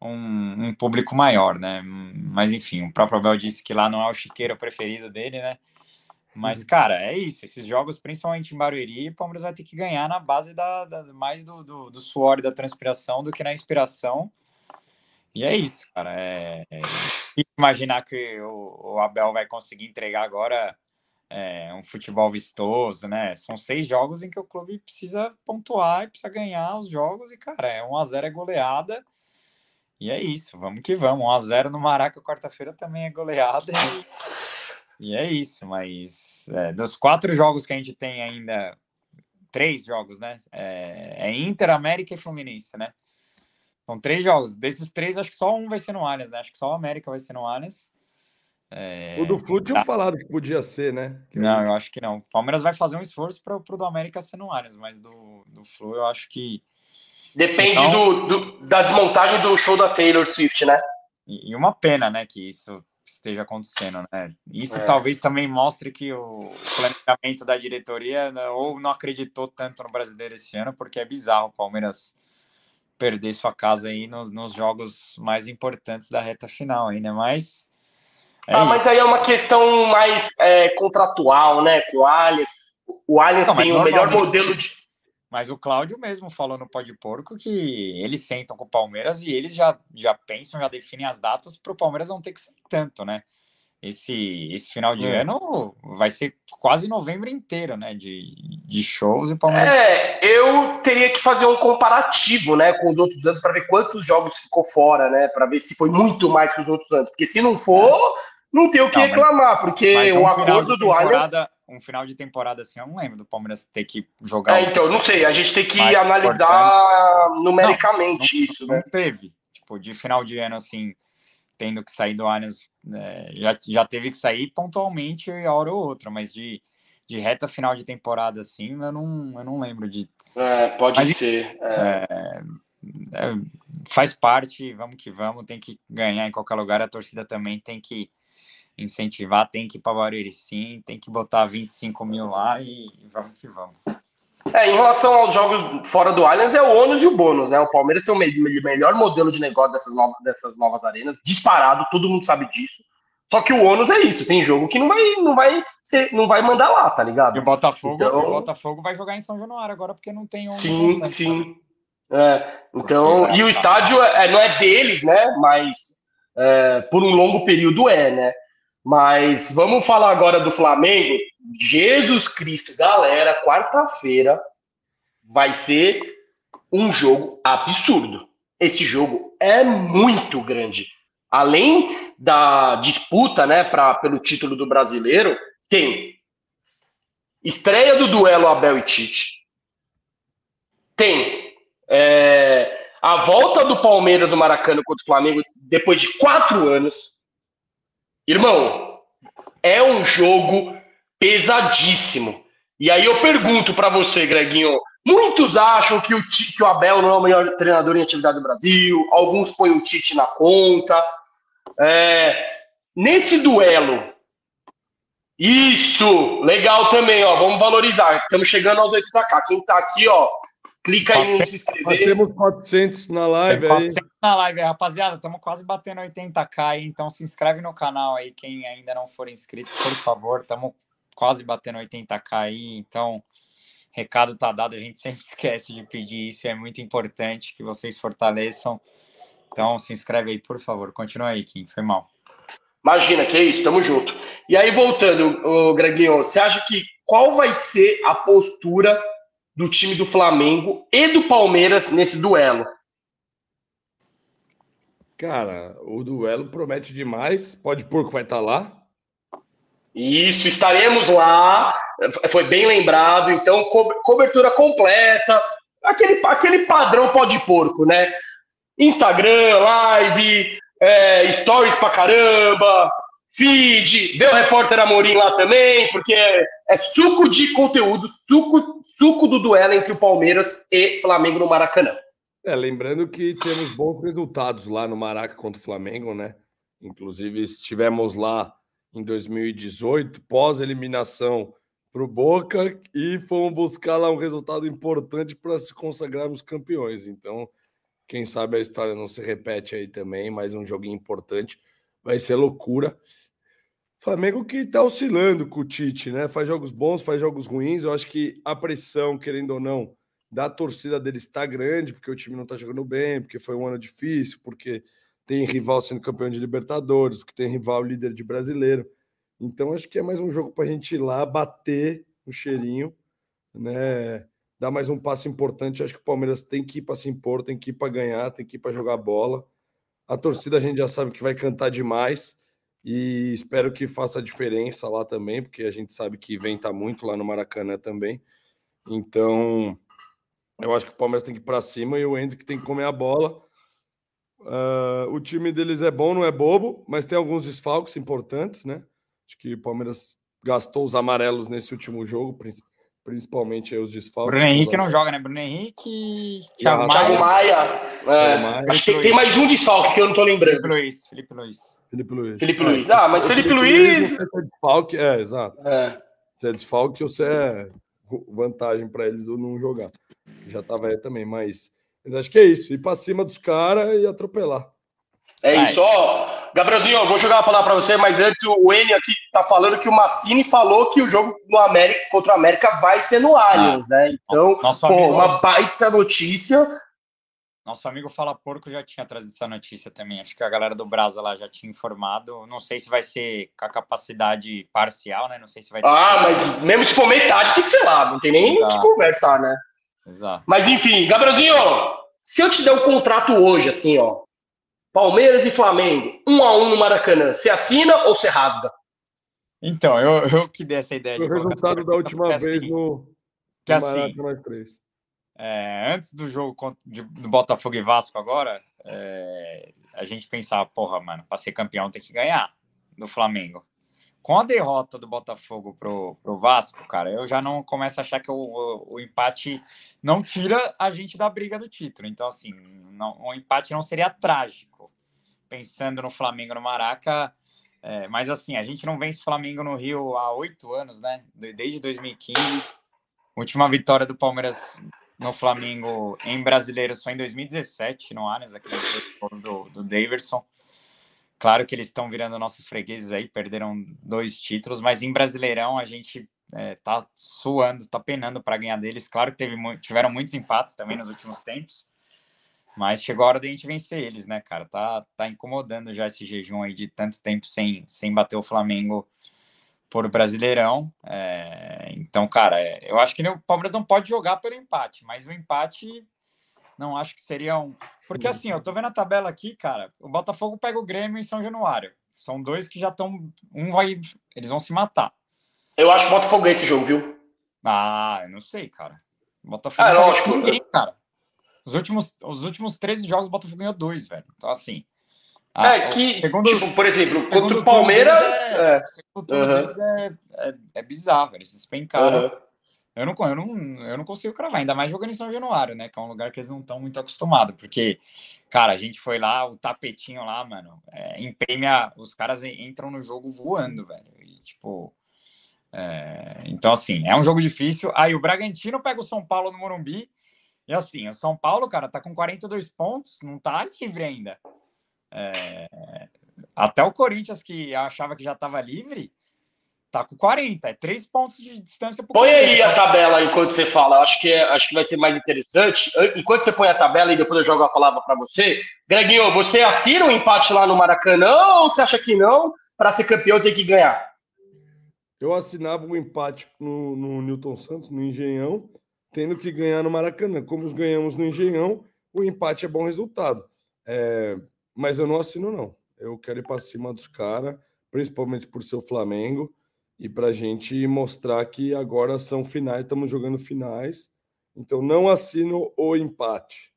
um, um público maior, né? Mas enfim, o próprio Abel disse que lá não é o chiqueiro preferido dele, né? Mas, uhum. cara, é isso. Esses jogos, principalmente em Barueri, o Palmeiras vai ter que ganhar na base da, da mais do, do, do suor e da transpiração do que na inspiração. E é isso, cara. É, é... Imaginar que o, o, Abel vai conseguir entregar agora é, um futebol vistoso, né? São seis jogos em que o clube precisa pontuar e precisa ganhar os jogos. E, cara, é 1x0 é goleada. E é isso, vamos que vamos. 1x0 no Maraca quarta-feira também é goleada. E... E é isso, mas é, dos quatro jogos que a gente tem ainda, três jogos, né? É, é Inter, América e Fluminense, né? São três jogos. Desses três, acho que só um vai ser no Allianz, né? Acho que só o América vai ser no Allianz. É... O do Flu tinha tá. falado que podia ser, né? Que não, eu acho que não. O Palmeiras vai fazer um esforço para o do América ser no Allianz, mas do, do Flu eu acho que. Depende então... do, do, da desmontagem do show da Taylor Swift, né? E, e uma pena, né, que isso esteja acontecendo, né? Isso é. talvez também mostre que o planejamento da diretoria né, ou não acreditou tanto no brasileiro esse ano, porque é bizarro o Palmeiras perder sua casa aí nos, nos jogos mais importantes da reta final aí, né? Mas. É ah, isso. mas aí é uma questão mais é, contratual, né? Com o Allianz. O Allianz tem o melhor modelo de mas o Cláudio mesmo falou no Pode Porco que eles sentam com o Palmeiras e eles já, já pensam, já definem as datas para o Palmeiras não ter que ser tanto, né? Esse, esse final de é. ano vai ser quase novembro inteiro, né? De, de shows e Palmeiras. É, eu teria que fazer um comparativo, né, com os outros anos para ver quantos jogos ficou fora, né? Para ver se foi muito mais que os outros anos. Porque se não for, é. não tem o que não, reclamar, porque o acordo do Allianz um final de temporada assim, eu não lembro do Palmeiras ter que jogar. É, então, não sei, a gente tem que analisar numericamente não, isso, não, né? Não teve, tipo, de final de ano assim, tendo que sair do Allianz, é, já, já teve que sair pontualmente a hora ou outra, mas de, de reta final de temporada assim, eu não, eu não lembro de. É, pode mas, ser. É. é. É, faz parte, vamos que vamos, tem que ganhar em qualquer lugar, a torcida também tem que incentivar, tem que ir para Barueri sim, tem que botar 25 mil lá e vamos que vamos. É, em relação aos jogos fora do Allianz, é o ônus e o bônus, né? O Palmeiras tem o melhor modelo de negócio dessas novas, dessas novas arenas, disparado, todo mundo sabe disso. Só que o ônus é isso, tem jogo que não vai, não vai, ser, não vai mandar lá, tá ligado? E o Botafogo, então... o Botafogo vai jogar em São Januário agora, porque não tem um. Sim, sim. É, então, e o estádio é, não é deles, né? Mas é, por um longo período é, né? Mas vamos falar agora do Flamengo. Jesus Cristo, galera, quarta-feira vai ser um jogo absurdo. Esse jogo é muito grande. Além da disputa, né, pra, pelo título do brasileiro, tem estreia do duelo Abel e Tite. Tem é, a volta do Palmeiras no Maracanã contra o Flamengo depois de quatro anos. Irmão, é um jogo pesadíssimo. E aí eu pergunto para você, Greginho, muitos acham que o, que o Abel não é o melhor treinador em atividade do Brasil, alguns põem o Tite na conta. É, nesse duelo, isso, legal também, ó, vamos valorizar. Estamos chegando aos 80k. Quem tá aqui, ó, Clica aí em se inscrever. Nós temos 400 na live 400 aí. na live, rapaziada. Estamos quase batendo 80k aí, então se inscreve no canal aí, quem ainda não for inscrito, por favor. Estamos quase batendo 80k aí, então recado tá dado, a gente sempre esquece de pedir isso, é muito importante que vocês fortaleçam. Então se inscreve aí, por favor. Continua aí, Kim, foi mal. Imagina, que é isso, tamo junto. E aí, voltando, o Greginho, você acha que qual vai ser a postura do time do Flamengo e do Palmeiras nesse duelo? Cara, o duelo promete demais. Pode pôr que vai estar tá lá. Isso, estaremos lá. Foi bem lembrado. Então, co cobertura completa. Aquele, aquele padrão pode porco, né? Instagram, live, é, stories pra caramba, feed, o repórter Amorim lá também, porque é, é, suco de conteúdo, suco, suco do duelo entre o Palmeiras e Flamengo no Maracanã. É, lembrando que temos bons resultados lá no Maraca contra o Flamengo, né? Inclusive, estivemos lá em 2018, pós-eliminação para o Boca, e fomos buscar lá um resultado importante para se consagrarmos campeões. Então, quem sabe a história não se repete aí também, mais um joguinho importante. Vai ser loucura. Flamengo que está oscilando com o Tite, né? Faz jogos bons, faz jogos ruins. Eu acho que a pressão, querendo ou não, da torcida dele está grande, porque o time não está jogando bem, porque foi um ano difícil, porque tem rival sendo campeão de Libertadores, porque tem rival líder de brasileiro. Então, acho que é mais um jogo para a gente ir lá, bater o cheirinho, né? Dar mais um passo importante. Acho que o Palmeiras tem que ir para se impor, tem que ir para ganhar, tem que ir para jogar bola. A torcida a gente já sabe que vai cantar demais e espero que faça diferença lá também, porque a gente sabe que venta muito lá no Maracanã também. Então, eu acho que o Palmeiras tem que ir para cima e o Hendrick tem que comer a bola. Uh, o time deles é bom, não é bobo, mas tem alguns desfalques importantes, né? Acho que o Palmeiras gastou os amarelos nesse último jogo, principalmente os desfalques. Bruno Henrique não joga, né? Bruno Henrique, Thiago, Thiago Maia. É, Maia. Acho que tem, tem, mais um desfalque que eu não tô lembrando. Felipe Luiz. Felipe Luiz. Felipe Luiz. Felipe Luiz. Ah, mas Felipe, Felipe Luiz. Luiz é desfalque, é, exato. É. Se é desfalque ou se é vantagem para eles ou não jogar. Já tava aí também, mas, mas acho que é isso. Ir para cima dos caras e atropelar. É isso, ó. Gabrielzinho, eu vou jogar uma palavra para você, mas antes o N aqui tá falando que o Massini falou que o jogo no América, contra o América vai ser no Allianz, ah, né? Então, pô, amigo... uma baita notícia. Nosso amigo Fala Porco já tinha trazido essa notícia também. Acho que a galera do Brasa lá já tinha informado. Não sei se vai ser com a capacidade parcial, né? Não sei se vai ter. Ah, mas mesmo se for metade, tem que ser lá. Não tem nem o que conversar, né? Exato. Mas enfim, Gabrielzinho, se eu te der um contrato hoje, assim, ó. Palmeiras e Flamengo, um a um no Maracanã, você assina ou você rasga? Então, eu, eu que dei essa ideia. O resultado da última vez assim, no, que assim, Maracanã 3. É, antes do jogo de, do Botafogo e Vasco agora, é, a gente pensava, porra, mano, para ser campeão tem que ganhar do Flamengo. Com a derrota do Botafogo pro, pro Vasco, cara, eu já não começo a achar que o, o, o empate não tira a gente da briga do título. Então, assim, não, o empate não seria trágico. Pensando no Flamengo no Maraca, é, mas assim, a gente não vence o Flamengo no Rio há oito anos, né? Desde 2015. Última vitória do Palmeiras no Flamengo em brasileiro só em 2017, no Allianz, aquele do, do Daverson. Claro que eles estão virando nossos fregueses aí, perderam dois títulos, mas em Brasileirão a gente é, tá suando, tá penando para ganhar deles. Claro que teve, tiveram muitos empates também nos últimos tempos, mas chegou a hora de a gente vencer eles, né, cara? Tá, tá incomodando já esse jejum aí de tanto tempo sem, sem bater o Flamengo por Brasileirão. É, então, cara, é, eu acho que o Palmeiras não pode jogar pelo empate, mas o empate não acho que seria um. Porque assim, eu tô vendo a tabela aqui, cara. O Botafogo pega o Grêmio em São Januário. São dois que já estão. Um vai. Eles vão se matar. Eu acho que o Botafogo ganha esse jogo, viu? Ah, eu não sei, cara. O Botafogo ah, tá ninguém, cara. Os últimos, os últimos 13 jogos o Botafogo ganhou dois, velho. Então, assim. É, que, segundo, tipo, por exemplo, contra o Palmeiras. É, é, é, é, bizarro, eles despencaram. Uhum. Eu, não, eu, não, eu não consigo cravar, ainda mais jogando em São Januário, né? Que é um lugar que eles não estão muito acostumados, porque, cara, a gente foi lá, o tapetinho lá, mano, é, imprime a, Os caras entram no jogo voando, velho. E, tipo. É, então, assim, é um jogo difícil. Aí o Bragantino pega o São Paulo no Morumbi. E assim, o São Paulo, cara, tá com 42 pontos, não tá livre ainda. É, até o Corinthians, que achava que já estava livre, tá com 40, é três pontos de distância. Põe aí a tabela enquanto você fala, acho que, é, acho que vai ser mais interessante. Enquanto você põe a tabela e depois eu jogo a palavra para você, Greginho, você assina o um empate lá no Maracanã ou você acha que não? Para ser campeão tem que ganhar? Eu assinava o um empate no, no Newton Santos, no Engenhão, tendo que ganhar no Maracanã. Como os ganhamos no Engenhão, o empate é bom resultado. É, mas eu não assino, não. Eu quero ir para cima dos caras, principalmente por ser o Flamengo, e para a gente mostrar que agora são finais, estamos jogando finais. Então não assino o empate.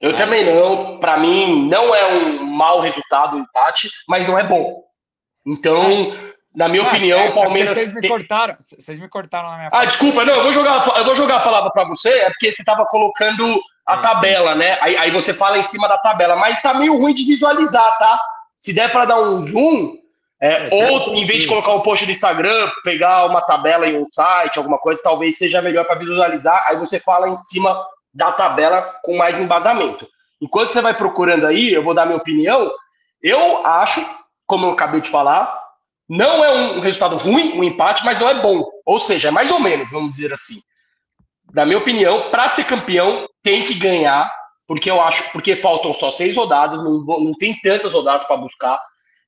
Eu também não. Para mim, não é um mau resultado o empate, mas não é bom. Então, na minha ah, opinião, é, o Palmeiras. Vocês me cortaram. Vocês me cortaram na minha. Ah, desculpa, não. Eu vou jogar, eu vou jogar a palavra para você. É porque você estava colocando a tabela, né? Aí, aí você fala em cima da tabela, mas tá meio ruim de visualizar, tá? Se der para dar um zoom, é, é, ou em vez de colocar um post no Instagram, pegar uma tabela em um site, alguma coisa, talvez seja melhor para visualizar. Aí você fala em cima da tabela com mais embasamento. Enquanto você vai procurando aí, eu vou dar minha opinião. Eu acho, como eu acabei de falar, não é um resultado ruim, um empate, mas não é bom. Ou seja, é mais ou menos, vamos dizer assim na minha opinião, para ser campeão, tem que ganhar, porque eu acho, porque faltam só seis rodadas, não, não tem tantas rodadas para buscar.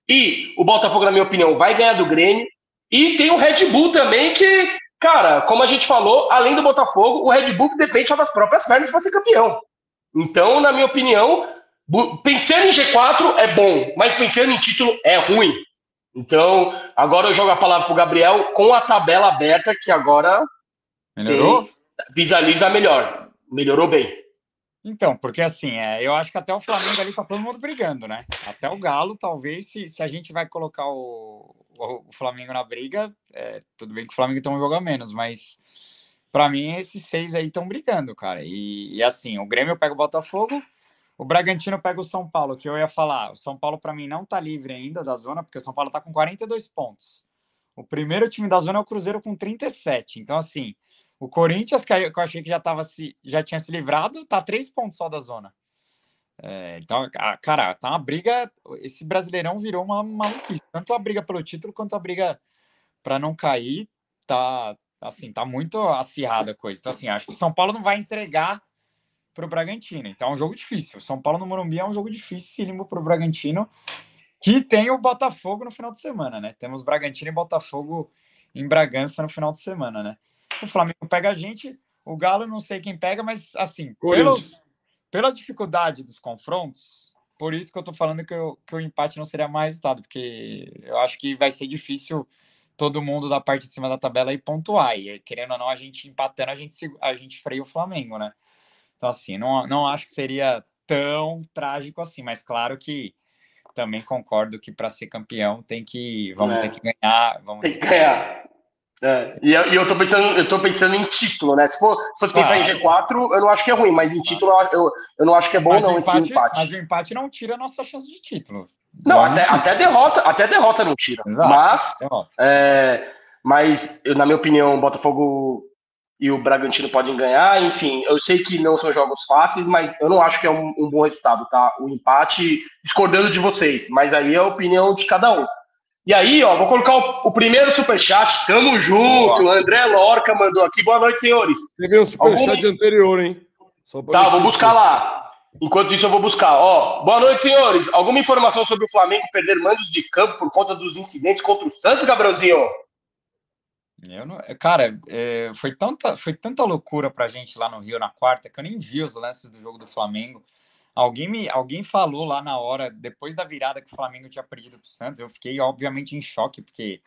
E o Botafogo, na minha opinião, vai ganhar do Grêmio. E tem o Red Bull também, que, cara, como a gente falou, além do Botafogo, o Red Bull depende só das próprias pernas para ser campeão. Então, na minha opinião, pensando em G4 é bom, mas pensando em título é ruim. Então, agora eu jogo a palavra para o Gabriel com a tabela aberta, que agora Melhorou? Visualiza melhor. Melhorou bem. Então, porque assim, é, eu acho que até o Flamengo ali tá todo mundo brigando, né? Até o Galo, talvez, se, se a gente vai colocar o, o, o Flamengo na briga, é, tudo bem que o Flamengo tem um jogo a menos, mas para mim esses seis aí estão brigando, cara. E, e, assim, o Grêmio pega o Botafogo, o Bragantino pega o São Paulo, que eu ia falar. O São Paulo, para mim, não tá livre ainda da zona, porque o São Paulo tá com 42 pontos. O primeiro time da zona é o Cruzeiro com 37. Então, assim, o Corinthians, que eu achei que já, tava se, já tinha se livrado, tá três pontos só da zona. É, então, cara, tá uma briga. Esse brasileirão virou uma maluquice. Tanto a briga pelo título quanto a briga para não cair. Tá, assim, tá muito acirrada a coisa. Então, assim, acho que o São Paulo não vai entregar para o Bragantino. Então, é um jogo difícil. O São Paulo no Morumbi é um jogo difícil para o Bragantino, que tem o Botafogo no final de semana, né? Temos Bragantino e Botafogo em Bragança no final de semana, né? O Flamengo pega a gente, o Galo não sei quem pega, mas assim, pelos, pela dificuldade dos confrontos, por isso que eu tô falando que, eu, que o empate não seria mais resultado, porque eu acho que vai ser difícil todo mundo da parte de cima da tabela e pontuar. E querendo ou não, a gente empatando, a gente, a gente freia o Flamengo, né? Então, assim, não, não acho que seria tão trágico assim, mas claro que também concordo que para ser campeão tem que vamos é. ter que ganhar, vamos tem que ganhar. É, e, eu, e eu tô pensando, eu tô pensando em título, né? Se for, se fosse pensar em G4, eu não acho que é ruim, mas em título eu, eu não acho que é bom, mas não, empate, esse empate. Mas o empate não tira a nossa chance de título. Não, até, até derrota, até derrota não tira. Exato, mas, é, mas eu, na minha opinião, o Botafogo e o Bragantino podem ganhar. Enfim, eu sei que não são jogos fáceis, mas eu não acho que é um, um bom resultado, tá? O empate, discordando de vocês, mas aí é a opinião de cada um. E aí, ó, vou colocar o, o primeiro superchat. Tamo junto. Boa. André Lorca mandou aqui. Boa noite, senhores. Teve um superchat Algum... anterior, hein? tá, vou buscar lá. Enquanto isso, eu vou buscar. Ó, boa noite, senhores. Alguma informação sobre o Flamengo perder mandos de campo por conta dos incidentes contra o Santos, Gabrielzinho? Eu não, cara, é, foi, tanta, foi tanta loucura pra gente lá no Rio na quarta que eu nem vi os lances do jogo do Flamengo. Alguém me alguém falou lá na hora, depois da virada que o Flamengo tinha perdido para o Santos, eu fiquei obviamente em choque, porque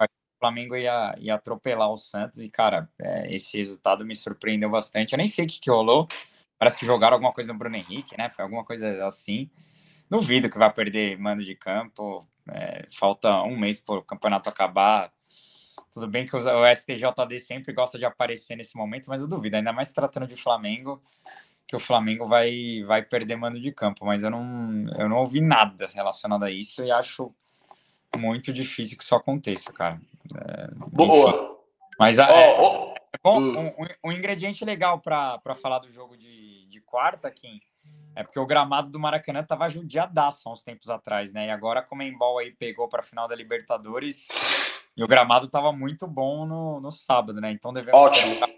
o Flamengo ia, ia atropelar o Santos e, cara, é, esse resultado me surpreendeu bastante. Eu nem sei o que, que rolou, parece que jogaram alguma coisa no Bruno Henrique, né? Foi alguma coisa assim. Duvido que vai perder mando de campo, é, falta um mês para o campeonato acabar. Tudo bem que o STJD sempre gosta de aparecer nesse momento, mas eu duvido, ainda mais tratando de Flamengo que o Flamengo vai, vai perder mando de campo, mas eu não, eu não ouvi nada relacionado a isso e acho muito difícil que isso aconteça, cara. É, Boa! Mas oh, é, é bom, hum. um, um, ingrediente legal para falar do jogo de, de quarta, Kim, é porque o gramado do Maracanã tava judiadaço há uns tempos atrás, né? E agora como a Embol aí pegou para a final da Libertadores e o gramado tava muito bom no, no sábado, né? Então devemos Ótimo. Ter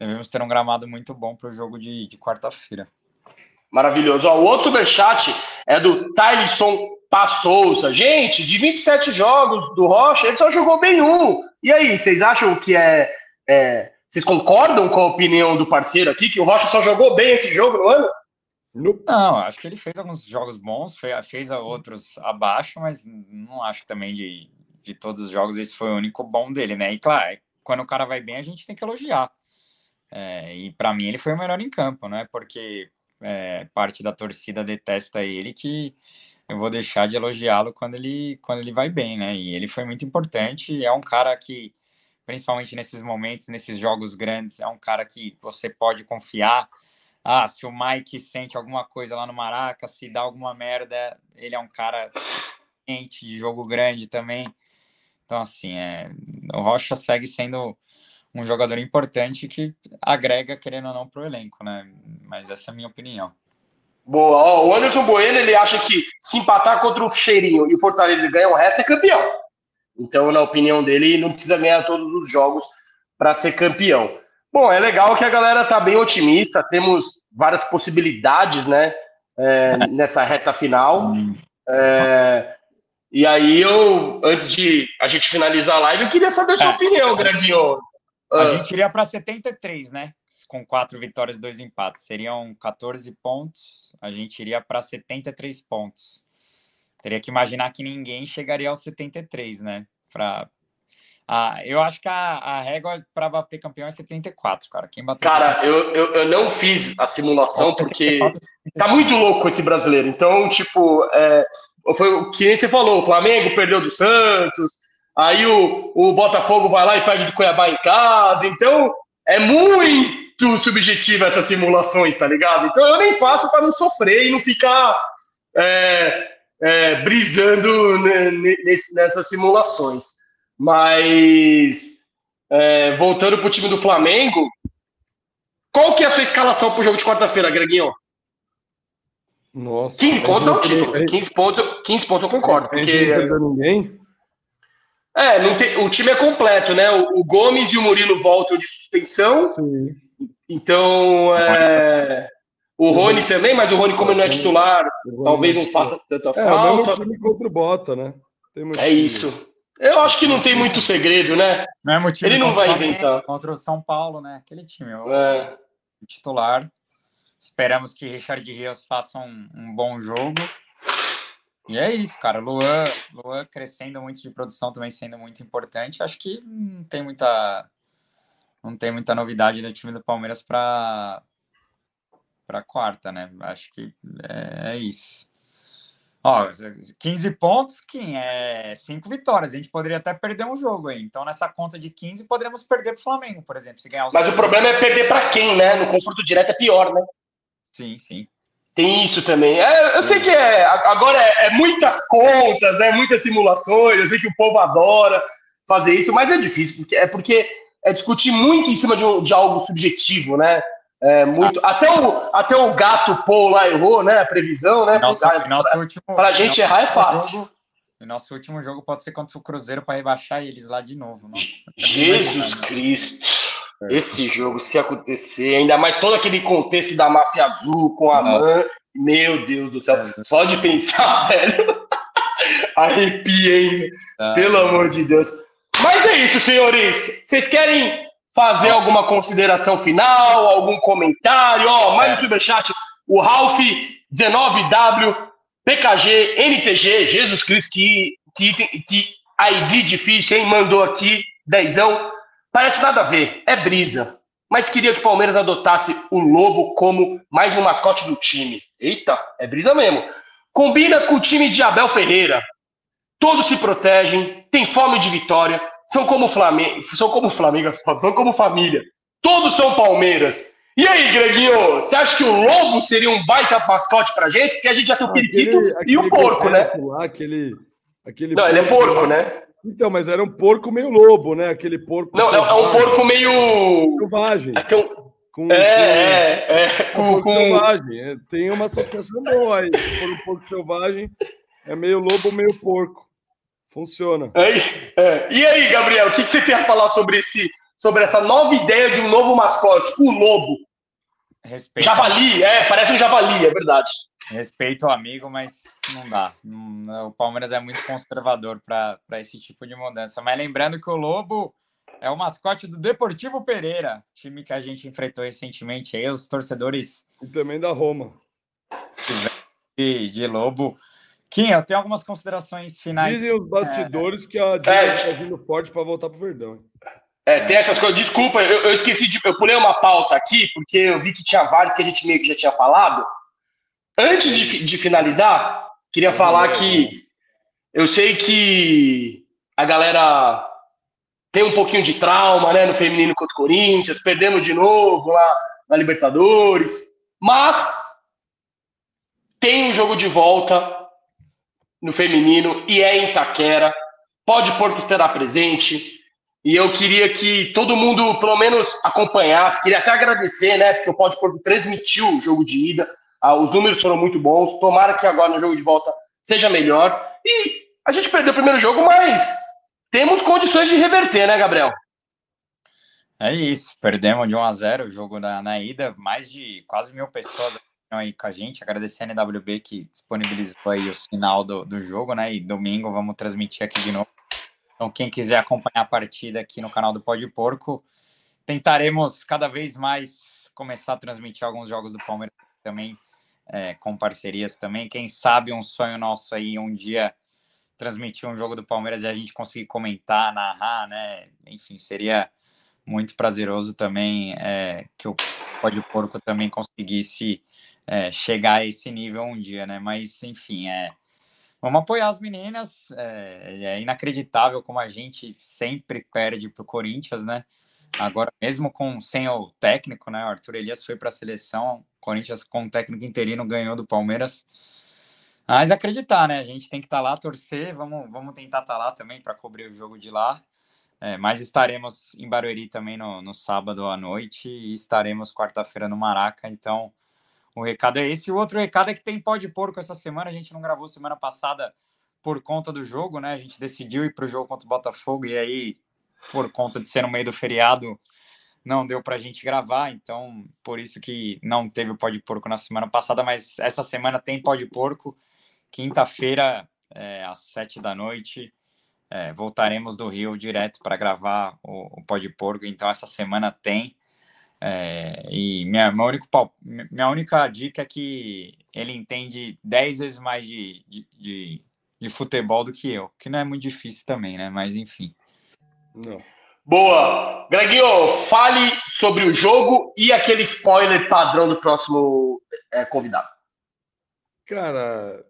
Devemos ter um gramado muito bom para o jogo de, de quarta-feira. Maravilhoso. Ó, o outro superchat é do Tyson Passouza. Gente, de 27 jogos do Rocha, ele só jogou bem um. E aí, vocês acham que é, é, Vocês concordam com a opinião do parceiro aqui, que o Rocha só jogou bem esse jogo no ano? Não, acho que ele fez alguns jogos bons, fez outros abaixo, mas não acho também de, de todos os jogos esse foi o único bom dele, né? E claro, quando o cara vai bem, a gente tem que elogiar. É, e para mim ele foi o melhor em campo, não é porque é, parte da torcida detesta ele que eu vou deixar de elogiá-lo quando ele, quando ele vai bem, né? E ele foi muito importante. É um cara que, principalmente nesses momentos, nesses jogos grandes, é um cara que você pode confiar. Ah, se o Mike sente alguma coisa lá no Maraca, se dá alguma merda, ele é um cara de jogo grande também. Então, assim, é, o Rocha segue sendo um jogador importante que agrega, querendo ou não, para o elenco, né? Mas essa é a minha opinião. Boa. Ó, o Anderson Bueno, ele acha que se empatar contra o Cheirinho e o Fortaleza ganha o resto, é campeão. Então, na opinião dele, não precisa ganhar todos os jogos para ser campeão. Bom, é legal que a galera tá bem otimista, temos várias possibilidades, né, é, nessa reta final. É, e aí, eu, antes de a gente finalizar a live, eu queria saber a sua é. opinião, Greginho. A uh, gente iria para 73, né? Com quatro vitórias e dois empates. Seriam 14 pontos. A gente iria para 73 pontos. teria que imaginar que ninguém chegaria aos 73, né? Pra, ah, eu acho que a, a régua para bater campeão é 74, cara. Quem bateu Cara, eu, eu, eu não fiz a simulação porque tá muito louco esse brasileiro. Então, tipo, é, foi o que você falou: o Flamengo perdeu do Santos, aí o, o Botafogo vai lá e perde do Cuiabá em casa. Então, é muito subjetiva essas simulações, tá ligado? Então, eu nem faço para não sofrer e não ficar é, é, brisando nessas simulações. Mas é, voltando para o time do Flamengo, qual que é a sua escalação para o jogo de quarta-feira, Greguinho? Nossa. 15 pontos é o título. 15 pontos, 15 pontos eu concordo. Porque... Não perdeu ninguém? É, não tem, o time é completo, né? O, o Gomes e o Murilo voltam de suspensão. Sim. Então, é, o Rony também, mas o Rony, como não é titular, talvez não faça tanta é, falta. É o time contra o Bota, né? é isso. Eu acho que não tem muito segredo, né? Não é motivo Ele não vai inventar. Contra o São Paulo, né? Aquele time. O, é. o titular. Esperamos que Richard Rios faça um, um, bom jogo. E é isso, cara. Luan, Luan crescendo muito de produção também sendo muito importante. Acho que não tem muita não tem muita novidade do time do Palmeiras para para quarta, né? Acho que é, é isso. Ó, 15 pontos, quem é 5 vitórias. A gente poderia até perder um jogo aí. Então, nessa conta de 15, poderíamos perder para o Flamengo, por exemplo. Se ganhar os Mas o problema é perder para quem, né? No confronto direto é pior, né? Sim, sim. Tem isso também. É, eu sei que é, agora é, é, muitas contas, né? Muitas simulações. Eu sei que o povo adora fazer isso, mas é difícil, porque é porque é discutir muito em cima de, de algo subjetivo, né? É, muito. Até o, até o gato Paul lá errou, né? A previsão, né? Nosso, pra, nosso último, pra gente errar é fácil. Jogo, nosso último jogo pode ser contra o Cruzeiro para rebaixar eles lá de novo. Nossa, Jesus Cristo. É. Esse jogo, se acontecer, ainda mais todo aquele contexto da máfia azul com a mãe, meu Deus do céu, é. só de pensar, velho, arrepia, hein? É. Pelo amor de Deus. Mas é isso, senhores. Vocês querem fazer alguma consideração final, algum comentário. Ó, mais é. um superchat. O Ralph 19W, PKG, NTG, Jesus Cristo, que, que, que ID difícil, hein? Mandou aqui, dezão. Parece nada a ver, é brisa. Mas queria que o Palmeiras adotasse o Lobo como mais um mascote do time. Eita, é brisa mesmo. Combina com o time de Abel Ferreira. Todos se protegem, tem fome de vitória, são como Flamengo, são como Flamengo, são como família. Todos são Palmeiras. E aí, Greguinho, você acha que o Lobo seria um baita mascote pra gente? Porque a gente já tem o periquito aquele, e o porco, né? Lá, aquele, aquele Não, ele é porco, né? Então, mas era um porco meio lobo, né? Aquele porco. Não, selvagem. é um porco meio. Selvagem. É, um... com, é, é, é, com, com... selvagem. É, tem uma associação boa aí. Se for um porco selvagem, é meio lobo, meio porco. Funciona. É, é. E aí, Gabriel, o que, que, você tem a falar sobre, esse, sobre essa nova ideia de um novo mascote, o lobo? Respeito javali, é, parece um javali, é verdade. Respeito ao amigo, mas não dá. O Palmeiras é muito conservador para esse tipo de mudança. Mas lembrando que o Lobo é o mascote do Deportivo Pereira, time que a gente enfrentou recentemente aí, os torcedores. E também da Roma. De, de Lobo Kim, eu tenho algumas considerações finais. Dizem os bastidores é... que a Dilma é, está vindo forte para voltar para o Verdão. É, tem essas coisas. Desculpa, eu, eu, esqueci de. Eu pulei uma pauta aqui, porque eu vi que tinha vários que a gente meio que já tinha falado. Antes de, de finalizar, queria falar que eu sei que a galera tem um pouquinho de trauma, né, no feminino contra o Corinthians, perdendo de novo lá na Libertadores, mas tem um jogo de volta no feminino e é em Itaquera. Pode pôr que estará presente. E eu queria que todo mundo, pelo menos, acompanhasse. Queria até agradecer, né? Porque o Pode Pôr transmitiu o jogo de ida. Ah, os números foram muito bons. Tomara que agora no jogo de volta seja melhor. E a gente perdeu o primeiro jogo, mas temos condições de reverter, né, Gabriel? É isso. Perdemos de 1 a 0 o jogo na, na ida. Mais de quase mil pessoas aí com a gente, agradecer a NWB que disponibilizou aí o sinal do, do jogo, né? E domingo vamos transmitir aqui de novo. Então, quem quiser acompanhar a partida aqui no canal do Pode Porco, tentaremos cada vez mais começar a transmitir alguns jogos do Palmeiras também é, com parcerias também. Quem sabe um sonho nosso aí um dia transmitir um jogo do Palmeiras e a gente conseguir comentar, narrar, né? Enfim, seria muito prazeroso também é, que o Pode Porco também conseguisse é, chegar a esse nível um dia, né? Mas, enfim, é, vamos apoiar as meninas. É, é inacreditável como a gente sempre perde para o Corinthians, né? Agora, mesmo com sem o técnico, né? O Arthur Elias foi para a seleção, Corinthians com o técnico interino ganhou do Palmeiras. Mas acreditar, né? A gente tem que estar tá lá, torcer, vamos, vamos tentar estar tá lá também para cobrir o jogo de lá. É, mas estaremos em Barueri também no, no sábado à noite e estaremos quarta-feira no Maraca. Então, o recado é esse. E o outro recado é que tem pó de porco essa semana. A gente não gravou semana passada por conta do jogo, né? A gente decidiu ir para o jogo contra o Botafogo e aí, por conta de ser no meio do feriado, não deu para a gente gravar. Então, por isso que não teve o pó de porco na semana passada. Mas essa semana tem pó de porco. Quinta-feira, é, às sete da noite é, voltaremos do Rio direto para gravar o, o Pó de Porco, então essa semana tem. É, e minha, minha, único, minha única dica é que ele entende 10 vezes mais de, de, de, de, futebol do que eu, que não é muito difícil também, né? Mas enfim. Não. Boa! Greginho, fale sobre o jogo e aquele spoiler padrão do próximo é, convidado. Cara,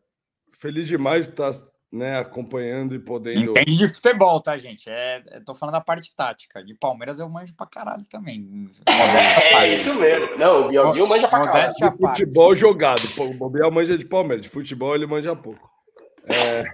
feliz demais de estar né, acompanhando e podendo. Entende de futebol, tá, gente? É, tô falando da parte tática. De Palmeiras eu manjo pra caralho também. É, é isso mesmo. Não, o Bielzinho manja pra caralho. De futebol jogado. O Biel manja de Palmeiras. De futebol ele manja pouco. É...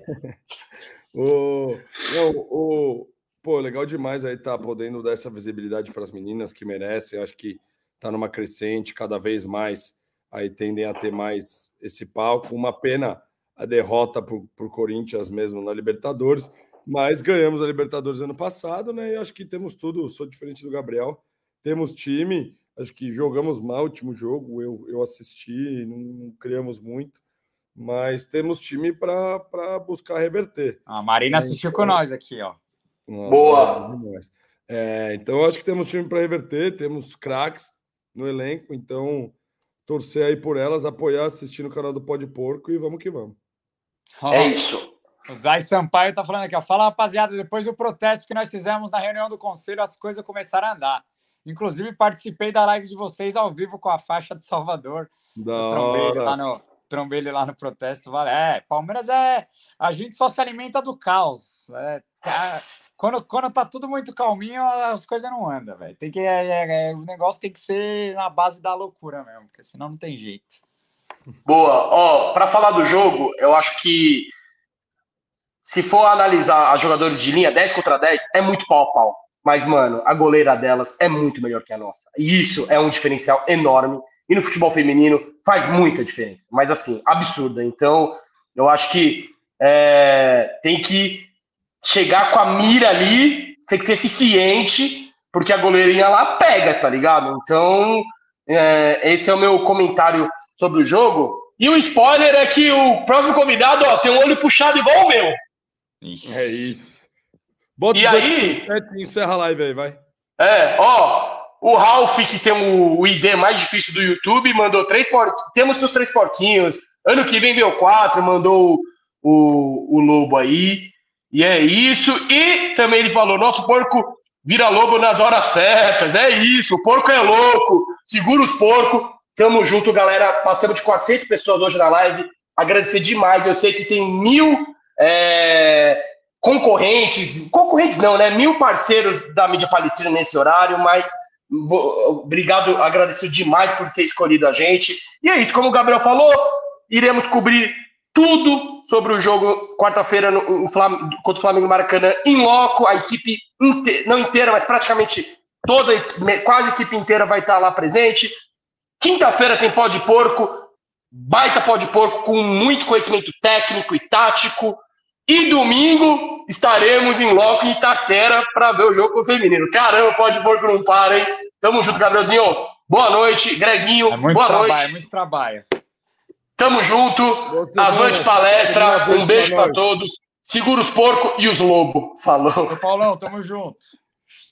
o... Não, o... Pô, legal demais aí tá podendo dar essa visibilidade para as meninas que merecem. Acho que tá numa crescente, cada vez mais aí tendem a ter mais esse palco. Uma pena a derrota para o Corinthians mesmo na Libertadores, mas ganhamos a Libertadores ano passado, né? E acho que temos tudo. Sou diferente do Gabriel, temos time. Acho que jogamos mal o último jogo. Eu, eu assisti, não, não criamos muito, mas temos time para buscar reverter. A Marina assistiu então, com nós aqui, ó. Boa! É, então, acho que temos time para reverter, temos craques no elenco, então torcer aí por elas, apoiar, assistir no canal do Pode Porco e vamos que vamos. É isso. O Zay Sampaio tá falando aqui, ó. Fala, rapaziada, depois do protesto que nós fizemos na reunião do conselho, as coisas começaram a andar. Inclusive, participei da live de vocês ao vivo com a faixa de Salvador. Da hora. Lá no, trombei ele lá no protesto. Vale. É, Palmeiras é. A gente só se alimenta do caos. É, tá, quando, quando tá tudo muito calminho, as coisas não andam, velho. Tem que. É, é, é, o negócio tem que ser na base da loucura mesmo, porque senão não tem jeito. Boa. Ó, para falar do jogo, eu acho que se for analisar as jogadores de linha 10 contra 10, é muito pau a pau. Mas, mano, a goleira delas é muito melhor que a nossa. E isso é um diferencial enorme. E no futebol feminino faz muita diferença. Mas, assim, absurda. Então, eu acho que é, tem que chegar com a mira ali, tem que ser eficiente, porque a goleirinha lá pega, tá ligado? Então, é, esse é o meu comentário sobre o jogo. E o spoiler é que o próximo convidado ó, tem um olho puxado igual o meu. É isso. Bota e aí. Encerra a live aí, vai. É, ó. O Ralph, que tem o, o ID mais difícil do YouTube, mandou três porquinhos. Temos seus três porquinhos. Ano que vem veio quatro, mandou o, o Lobo aí. E é isso. E também ele falou: nosso porco vira lobo nas horas certas. É isso. O porco é louco. Segura os porcos. Tamo junto, galera. Passamos de 400 pessoas hoje na live. Agradecer demais. Eu sei que tem mil é, concorrentes, concorrentes não, né? Mil parceiros da mídia palestina nesse horário, mas obrigado, agradeço demais por ter escolhido a gente. E é isso, como o Gabriel falou, iremos cobrir tudo sobre o jogo quarta-feira contra o Flamengo Maracanã em loco. A equipe não inteira, mas praticamente toda, quase a equipe inteira vai estar lá presente. Quinta-feira tem pó de porco, baita pó de porco com muito conhecimento técnico e tático. E domingo estaremos em loco em Itaquera para ver o jogo com o feminino. Caramba, pó de porco não para, hein? Tamo junto, Gabrielzinho. Boa noite, Greguinho. É boa trabalho, noite. É muito trabalho. Tamo junto. Avante palestra. Um beijo para todos. Segura os porcos e os lobos. Falou. Ô, Paulão, tamo junto.